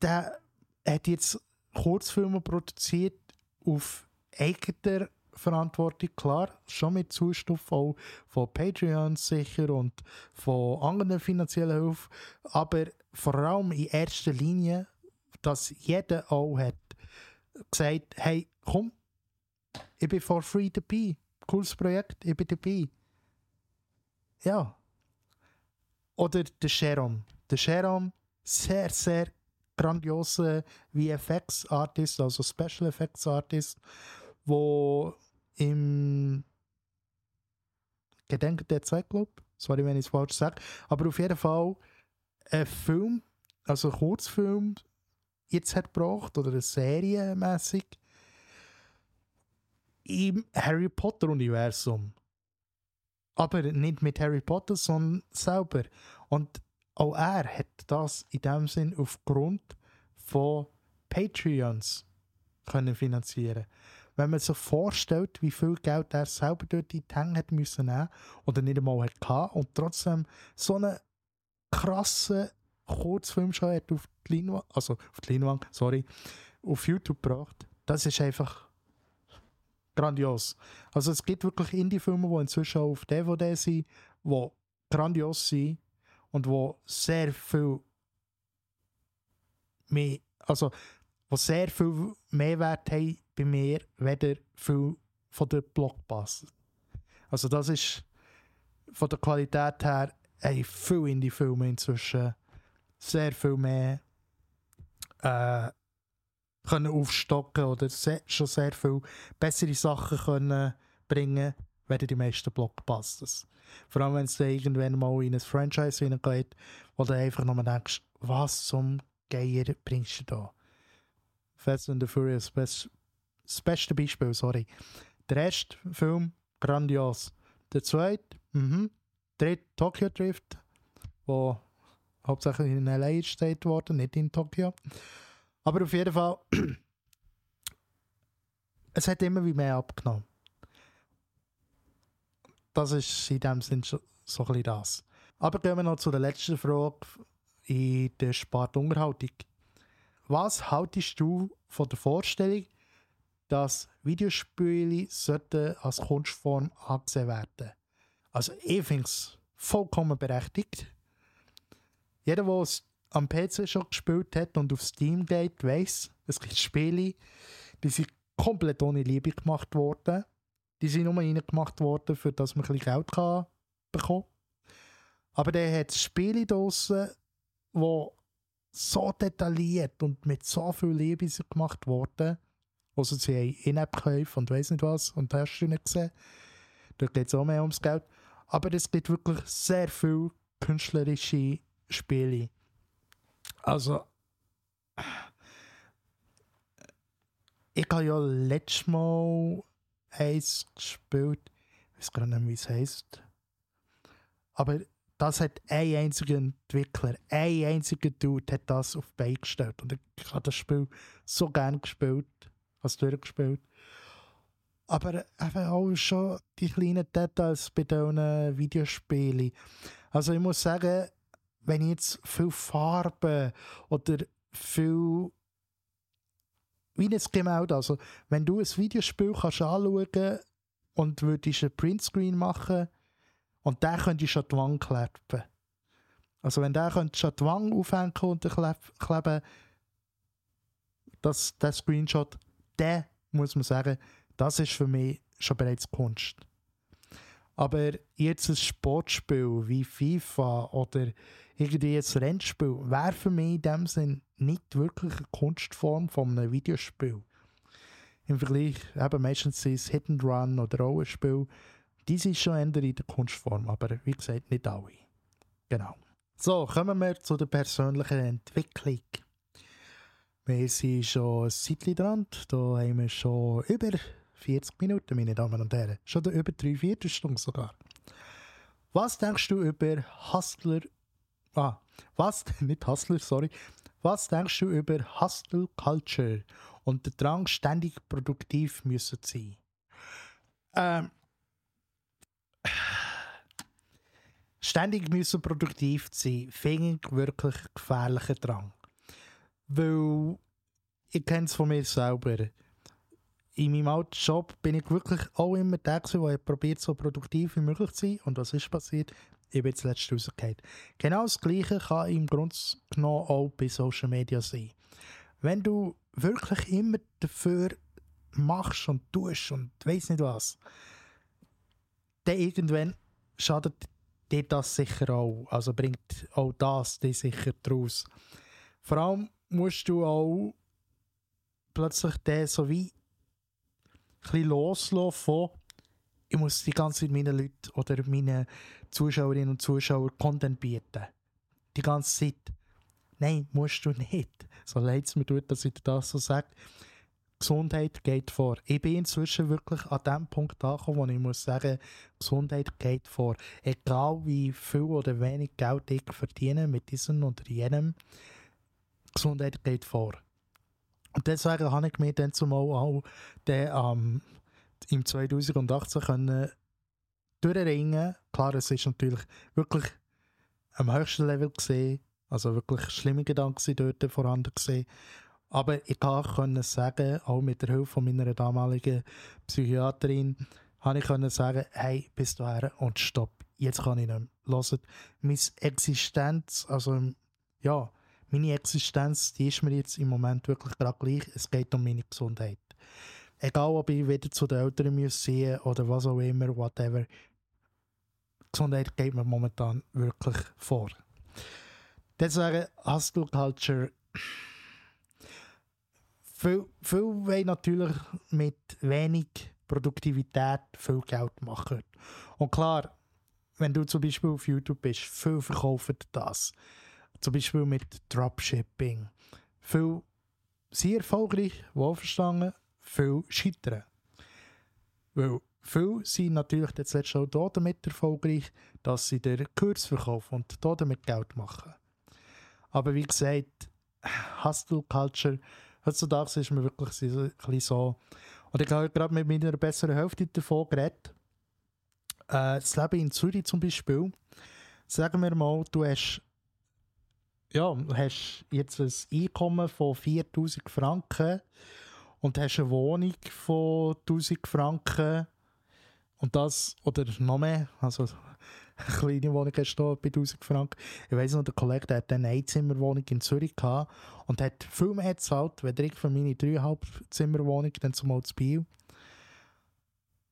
der hat jetzt Kurzfilme produziert auf eigener Verantwortung, klar, schon mit Zustufe auch von Patreon sicher und von anderen finanziellen Hilfen, aber vor allem in erster Linie, dass jeder auch hat gesagt, hey, komm, ich bin for free dabei, cooles Projekt, ich bin dabei. Ja. Oder der Sharon. Der Sharon, sehr, sehr grandioser VFX-Artist, also Special Effects Artist, wo im Gedenken der Zeit, Sorry, wenn ich es falsch sage. Aber auf jeden Fall ein Film, also ein Kurzfilm, jetzt hat gebracht, oder eine Serie mäßig im Harry Potter-Universum. Aber nicht mit Harry Potter, sondern selber. Und auch er hat das in dem Sinn aufgrund von Patreons können finanzieren wenn man sich vorstellt, wie viel Geld er selber dort in die Hänge hat müssen nehmen oder nicht einmal hat und trotzdem so einen krassen Kurzfilm schon hat auf die Leinwand, also auf die Leinwand, sorry, auf YouTube gebracht, das ist einfach grandios. Also es gibt wirklich Indie-Filme, die inzwischen auf DVD sind, die grandios sind und die sehr viel mehr, also die sehr viel Mehrwert haben bei mir weder viel von der Blockbuster. Also das ist von der Qualität her ey, viel in die Filme inzwischen sehr viel mehr äh, können aufstocken oder sehr, schon sehr viel bessere Sachen können bringen werden die meisten Blockbusters. Vor allem, wenn es irgendwann mal in ein Franchise hineingeht, wo du einfach nur denkst, was zum Geier bringst du da? Fast and the Furious, best, das beste Beispiel, sorry. Der erste Film, grandios. Der zweite, mhm. Dritte, Tokyo Drift, wo hauptsächlich in LA steht worden, nicht in Tokio. Aber auf jeden Fall, es hat immer wie mehr abgenommen. Das ist in dem Sinn so ein das. Aber gehen wir noch zu der letzten Frage in der Spartunterhaltung. Was haltest du von der Vorstellung, dass Videospiele sollten als Kunstform angesehen werden. Also ich finde es vollkommen berechtigt. Jeder, der es am PC schon gespielt hat und auf Steam geht, weiß, es gibt Spiele, die sind komplett ohne Liebe gemacht worden. Die sind nur reingemacht worden, für dass man ein bisschen Geld kann bekommen. Aber der hat Spiele draussen, die so detailliert und mit so viel Liebe sind gemacht worden. Also sie haben In-App-Käufe und weiß nicht was und hast du nicht gesehen. Dort geht es auch mehr ums Geld. Aber es gibt wirklich sehr viele künstlerische Spiele. Also, ich habe ja letztes Mal eins gespielt. Ich weiß gar nicht, wie es heisst. Aber das hat ein einziger Entwickler, ein einziger Dude hat das auf die Beine gestellt. Und ich habe das Spiel so gerne gespielt, als durchgespielt. Aber eben auch schon die kleinen Details bei diesen Videospielen. Also ich muss sagen, wenn ich jetzt viel Farben oder viel wie ein Gemälde, also wenn du ein Videospiel kannst anschauen und würdest einen Printscreen machen und der könntest du an die Wand kleben. Also wenn der könntest an die Wand aufhängen und kleben, das, der Screenshot, der muss man sagen, das ist für mich schon bereits Kunst. Aber jetzt ein Sportspiel wie FIFA oder irgendwie ein Rennspiel wäre für mich in dem Sinn nicht wirklich eine Kunstform von einem Videospiel. Im Vergleich eben meistens es Hit and Run oder Rollenspiel. Die sind schon eher in der Kunstform, aber wie gesagt, nicht alle. Genau. So, kommen wir zu der persönlichen Entwicklung. Wir sind schon Zeitchen dran. Da haben wir schon über 40 Minuten, meine Damen und Herren. Schon über drei Viertelstunden sogar. Was denkst du über Hustler? Ah, was? Nicht Hustler, sorry. Was denkst du über Hustle Culture und den Drang, ständig produktiv zu sein? Ähm, ständig müssen produktiv sein, finde ich wirklich gefährlichen Drang. Weil ich kenne es von mir selber in meinem alten Job bin ich wirklich auch immer der der probiert, so produktiv wie möglich zu sein. Und was ist passiert? Ich bin zuletzt rausgefallen. Genau das Gleiche kann im Grunde genommen auch bei Social Media sein. Wenn du wirklich immer dafür machst und tust und weiss nicht was, dann irgendwann schadet dir das sicher auch. Also bringt auch das dich sicher draus. Vor allem musst du auch plötzlich den so wie bisschen loslassen von, ich muss die ganze Zeit meinen Leuten oder meinen Zuschauerinnen und Zuschauern Content bieten. Die ganze Zeit. Nein, musst du nicht. So leid es mir tut, dass ich das so sage. Gesundheit geht vor. Ich bin inzwischen wirklich an dem Punkt angekommen, wo ich muss sagen, Gesundheit geht vor. Egal wie viel oder wenig Geld ich verdiene mit diesem oder jenem, Gesundheit geht vor. Und deswegen habe ich mir dann zumal auch den, ähm, im 2018 können durchringen. Klar, es ist natürlich wirklich am höchsten Level gesehen, also wirklich schlimme Gedanken dort vorhanden gesehen. Aber ich konnte sagen, auch mit der Hilfe meiner damaligen Psychiaterin, habe ich können sagen, hey, bist du her und stopp, jetzt kann ich nicht mehr. Hört, meine Existenz, also ja, meine Existenz, die ist mir jetzt im Moment wirklich gerade gleich. Es geht um meine Gesundheit. Egal, ob ich wieder zu den Eltern muss oder was auch immer, whatever. Gesundheit geht mir momentan wirklich vor. Deswegen Hustle Culture. Viel, viel wollen natürlich mit wenig Produktivität viel Geld machen. Und klar, wenn du zum Beispiel auf YouTube bist, viel verkaufen das. Zum Beispiel mit Dropshipping. Viel sehr erfolgreich, wohlverstanden, viel scheitern. Weil viele sind natürlich jetzt auch damit erfolgreich, dass sie den Kurs verkaufen und damit Geld machen. Aber wie gesagt, Hustle Culture, heutzutage ist mir wirklich ein bisschen so. Und ich habe gerade mit meiner besseren Hälfte davon geredet. Äh, das Leben in Zürich zum Beispiel. Sagen wir mal, du hast ja, hast jetzt ein Einkommen von 4000 Franken und hast eine Wohnung von 1000 Franken und das, oder noch mehr, also eine kleine Wohnung hast du bei 1000 Franken. Ich weiss noch, der Kollege der hat eine Einzimmerwohnung in Zürich gehabt und hat viel mehr gezahlt, wenn ich für meine 3,5 Zimmerwohnung dann zumal zu.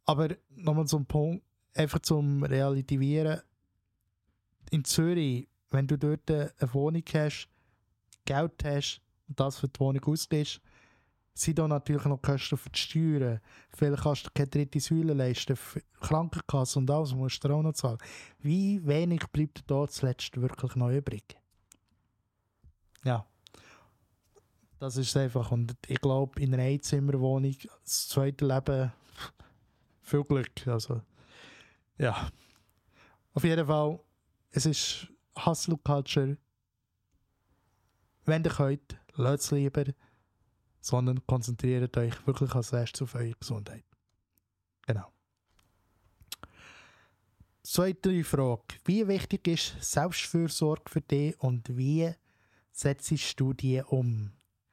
Aber nochmal zum Punkt, einfach zum Relativieren. In Zürich, wenn du dort eine Wohnung hast, Geld hast und das für die Wohnung ausgibst, sind da natürlich noch Kosten für die Steuern. Vielleicht kannst du keine dritte Säule leisten, Krankenkasse und alles musst du auch noch zahlen. Wie wenig bleibt da zuletzt wirklich noch übrig? Ja. Das ist einfach. Und ich glaube, in einer Einzimmerwohnung, das zweite Leben, viel Glück. Also, ja. Auf jeden Fall, es ist Hustle Culture. Wenn ihr könnt, lasst es lieber sondern konzentriert euch wirklich als erstes auf eure Gesundheit. Genau. Zweite Frage. Wie wichtig ist Selbstfürsorge für dich und wie setzt du die um?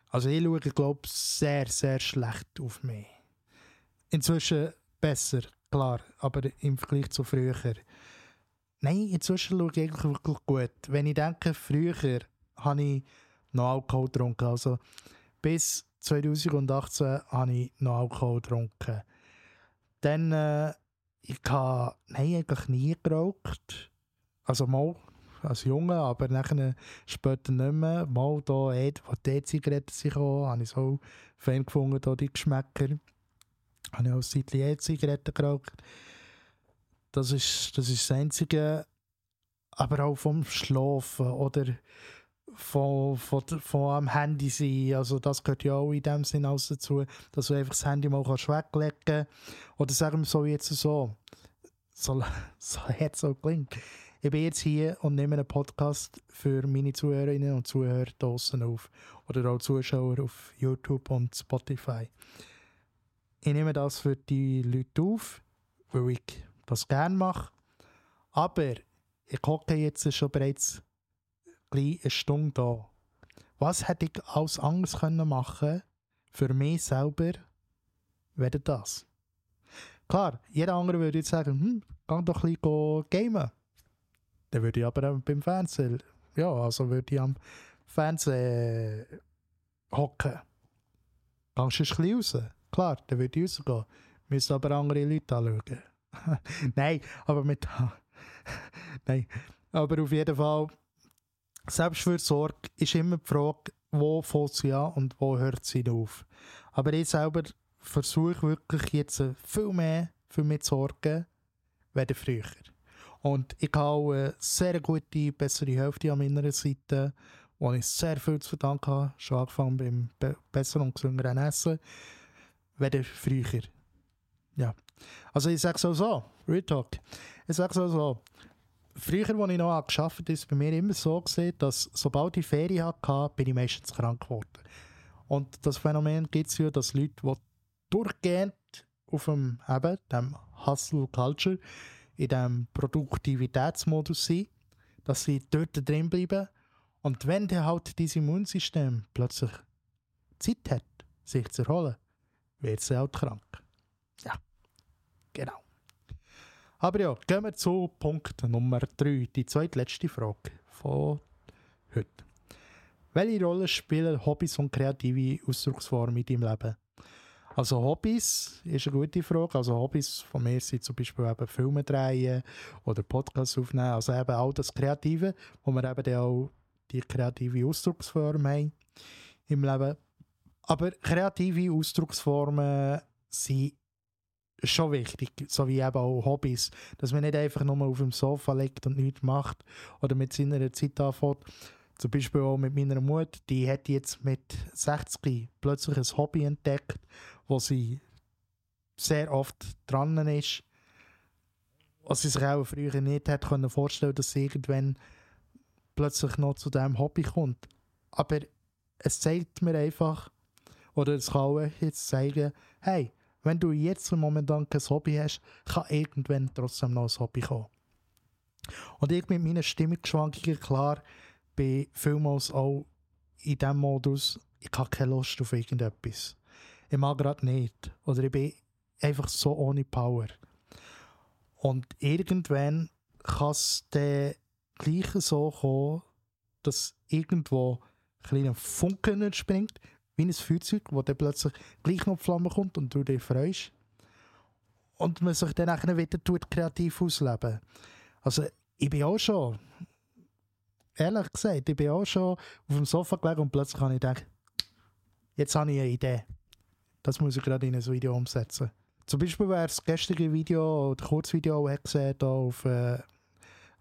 Also ich schaue, glaube ich, sehr, sehr schlecht auf mich. Inzwischen besser, klar, aber im Vergleich zu früher. Nein, inzwischen schaue ich eigentlich wirklich gut. Wenn ich denke, früher habe ich noch Alkohol getrunken. Also bis 2018 habe ich noch Alkohol getrunken. Dann, äh, ich habe nein, eigentlich nie geraucht. Also mal als Junge, aber nachher später nicht mehr. Mal da, wo die E-Zigaretten sind habe ich so Fan gefunden, die Geschmäcker. Habe ich auch Seitli E-Zigaretten geraucht. Das ist, das ist das Einzige. Aber auch vom Schlafen oder von, von, von am Handy sein. Also das gehört ja auch in dem Sinn alles dazu, dass du einfach das Handy mal kannst weglegen kannst. Oder sagen wir so jetzt so, so, so jetzt so klingt. Ich bin jetzt hier und nehme einen Podcast für meine Zuhörerinnen und Zuhörer draußen auf. Oder auch Zuschauer auf YouTube und Spotify. Ich nehme das für die Leute auf, weil ich das gerne mache. Aber ich hocke jetzt schon bereits eine Stunde da. Was hätte ich als anderes können machen für mich selber, wäre das? Klar, jeder andere würde jetzt sagen, hm, geh doch ein bisschen gamen. Dann würde ich aber beim Fernsehen, ja, also würde ich am Fernsehen hocken. Gehst du ein bisschen raus? Klar, dann würde ich rausgehen. Müssen aber andere Leute anschauen. Nein, aber mit... Nein, aber auf jeden Fall Selbstfürsorge ist immer die Frage, wo fängt sie an und wo hört sie auf. Aber ich selber versuche wirklich jetzt viel mehr für mich zu sorgen, als früher. Und ich habe eine sehr gute, bessere Hälfte an meiner Seite, wo ich sehr viel zu verdanken habe. Schon angefangen beim be besseren und gesünderen Essen, als früher. Ja. Also ich sage es auch so, Real Talk. Ich sage es auch so, früher, als ich noch gearbeitet habe, ist es bei mir immer so gesehen, dass sobald ich Ferien hatte, bin ich meistens krank geworden. Und das Phänomen gibt es ja, dass Leute, die durchgehend auf dem, eben, dem Hustle Culture, in diesem Produktivitätsmodus sind, dass sie dort drin bleiben. Und wenn dann halt dieses Immunsystem plötzlich Zeit hat, sich zu erholen, wird sie halt krank. Ja, genau. Aber ja, gehen wir zu Punkt Nummer 3, die zweitletzte Frage von heute. Welche Rolle spielen Hobbys und kreative Ausdrucksformen in deinem Leben? Also Hobbys ist eine gute Frage. Also Hobbys von mir sind zum Beispiel eben Filme drehen oder Podcasts aufnehmen. Also eben all das Kreative, wo wir eben dann auch die kreative Ausdrucksform haben im Leben. Aber kreative Ausdrucksformen sind schon wichtig, so wie eben auch Hobbys, dass man nicht einfach nur auf dem Sofa liegt und nichts macht oder mit seiner Zeit anfängt. Zum Beispiel auch mit meiner Mutter, die hat jetzt mit 60 plötzlich ein Hobby entdeckt, wo sie sehr oft dran ist, was sie sich auch früher nicht hätte können vorstellen, dass sie irgendwann plötzlich noch zu diesem Hobby kommt. Aber es zeigt mir einfach, oder es kann auch jetzt zeigen, hey, wenn du jetzt momentan kein Hobby hast, kann irgendwann trotzdem noch ein Hobby kommen. Und ich mit meinen Stimmungsschwankungen, klar, bin vielmals auch in diesem Modus, ich habe keine Lust auf irgendetwas. ich mag gerade nicht. Oder ich bin einfach so ohne Power. Und irgendwann kann es dann gleich so kommen, dass irgendwo ein kleiner Funken entspringt, wie ein Feuerzeug, wo dann plötzlich gleich noch Flamme kommt und du dich freust. Und man sich dann auch wieder tut, kreativ ausleben. Also ich bin auch schon, ehrlich gesagt, ich bin auch schon auf dem Sofa gelegen und plötzlich habe ich gedacht, jetzt habe ich eine Idee. Das muss ich gerade in ein Video umsetzen. Zum Beispiel, wer das gestrige Video oder Kurzvideo hat gesehen auf äh,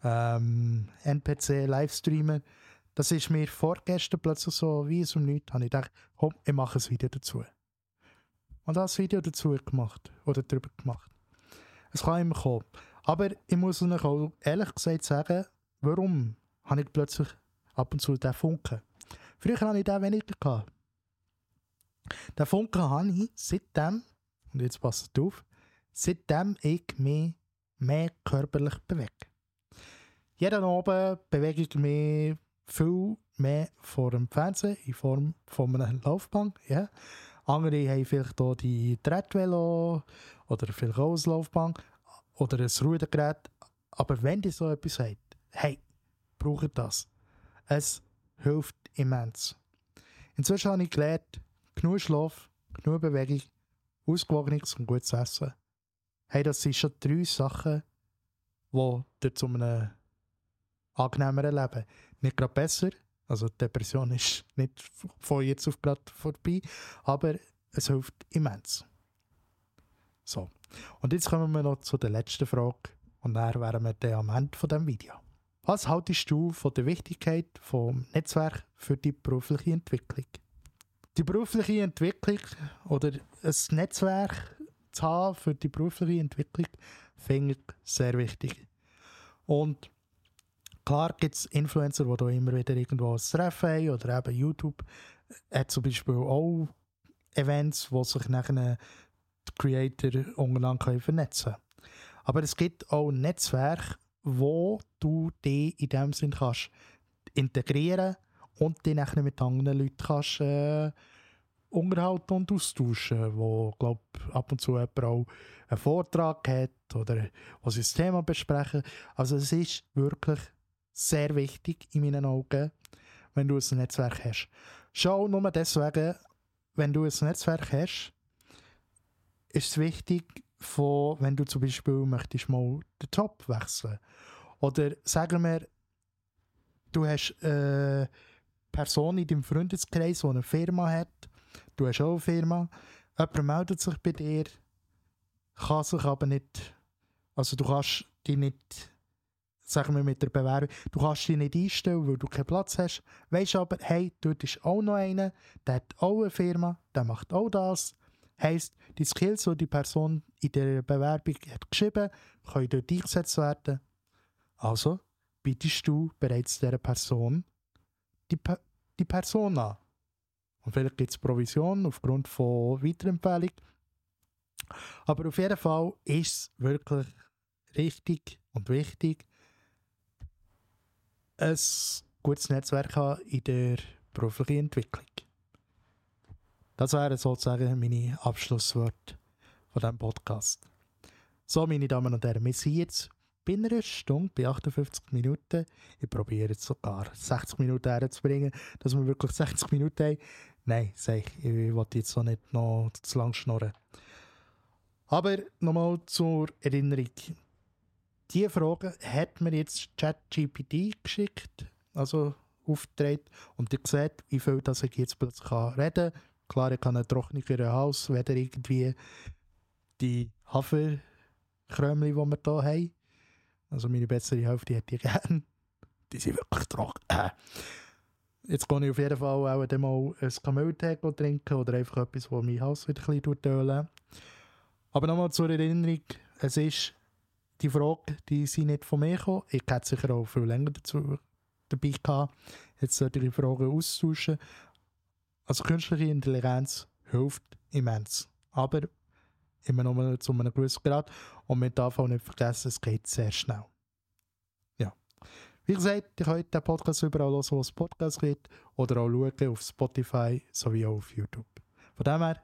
ähm, NPC Livestreamen, das ist mir vorgestern plötzlich so wie es um nichts. habe ich gedacht, komm, ich mache ein Video dazu. Und das Video dazu gemacht oder darüber gemacht. Es kann immer kommen. Aber ich muss euch auch ehrlich gesagt sagen, warum habe ich plötzlich ab und zu den Funken. Früher hatte ich den weniger. Den Funken habe ich seitdem, und jetzt passt auf, seitdem ich mich mehr körperlich bewege. Jeden Abend bewege ich mich viel mehr vor dem Fernsehen in Form von einer Laufbank. Yeah. Andere haben vielleicht hier die Treadvelo oder vielleicht auch eine Laufbank oder ein Rudergerät. Aber wenn ihr so etwas habt, hey, braucht das. Es hilft immens. Inzwischen habe ich gelernt, genug Schlaf, genug Bewegung, ausgewogenes und gutes Essen. Hey, das sind schon drei Sachen, die dir zu einem angenehmeren Leben nicht gerade besser, also Depression ist nicht von jetzt auf gerade vorbei, aber es hilft immens. So, und jetzt kommen wir noch zu der letzten Frage und dann wären wir dann am Ende von dem Video. Was haltest du von der Wichtigkeit vom Netzwerk für die berufliche Entwicklung? Die berufliche Entwicklung oder ein Netzwerk zu haben für die berufliche Entwicklung finde ich sehr wichtig. Und klar gibt es Influencer, die da immer wieder irgendwo ein Treffen haben oder eben YouTube hat zum Beispiel auch Events, wo sich nachher die Creator untereinander vernetzen können. Aber es gibt auch Netzwerke, wo du dich in dem Sinn kannst integrieren und dich nachher mit anderen Leuten kannst, äh, unterhalten und austauschen, wo glaub, ab und zu jemand auch einen Vortrag hat oder wo sie das Thema besprechen. Also es ist wirklich sehr wichtig in meinen Augen, wenn du ein Netzwerk hast. Schau nur deswegen, wenn du ein Netzwerk hast, ist es wichtig, von, wenn du zum Beispiel möchtest mal den Job wechseln. Oder sagen wir, du hast eine Person in deinem Freundeskreis, die eine Firma hat, du hast auch eine Firma, jemand meldet sich bei dir, kann sich aber nicht, also du kannst dich nicht, sagen wir mit der Bewerbung, du kannst dich nicht einstellen, weil du keinen Platz hast, weißt aber, hey, dort ist auch noch einer, der hat auch eine Firma, der macht auch das, Heißt, die Skills, die die Person in der Bewerbung hat geschrieben hat, können dort eingesetzt werden. Also bietest du bereits dieser Person die, die Person an. Und vielleicht gibt es Provision aufgrund von Weiterempfehlung. Aber auf jeden Fall ist es wirklich richtig und wichtig, ein gutes Netzwerk haben in der beruflichen Entwicklung. Das wären sozusagen meine Abschlussworte von diesem Podcast. So, meine Damen und Herren, wir sind jetzt bei einer Stunde, bei 58 Minuten. Ich probiere jetzt sogar 60 Minuten herzubringen, dass wir wirklich 60 Minuten haben. Nein, ich, ich will jetzt auch nicht noch zu lang schnurren. Aber nochmal zur Erinnerung. Diese Frage hat mir jetzt ChatGPT geschickt, also aufgetreten. Und ihr seht, wie viel dass ich jetzt plötzlich reden kann Klar, ich kann einen trockeneren Hals, weder irgendwie die Haferkrömli, die wir hier haben. Also meine bessere Hälfte hätte ich gerne. Die sind wirklich trocken. Äh. Jetzt kann ich auf jeden Fall auch mal ein Kamilltee trinken oder einfach etwas, das mein Hals wieder ein bisschen ölen. Aber nochmal zur Erinnerung, es ist die Frage, die sind nicht von mir gekommen. Ich hätte sicher auch viel länger dazu dabei gehabt, jetzt solche Fragen auszutauschen. Also künstliche Intelligenz hilft immens. Aber immer nur zu einem gewissen Grad. Und man darf auch nicht vergessen, es geht sehr schnell. Ja. Wie gesagt, ihr könnt den Podcast überall hören, wo es Podcast gibt. Oder auch schauen auf Spotify sowie auch auf YouTube. Von dem her,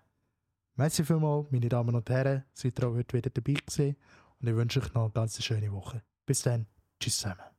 Merci vielmals, meine Damen und Herren, seid ihr auch heute wieder dabei gewesen und ich wünsche euch noch eine ganz schöne Woche. Bis dann, tschüss zusammen.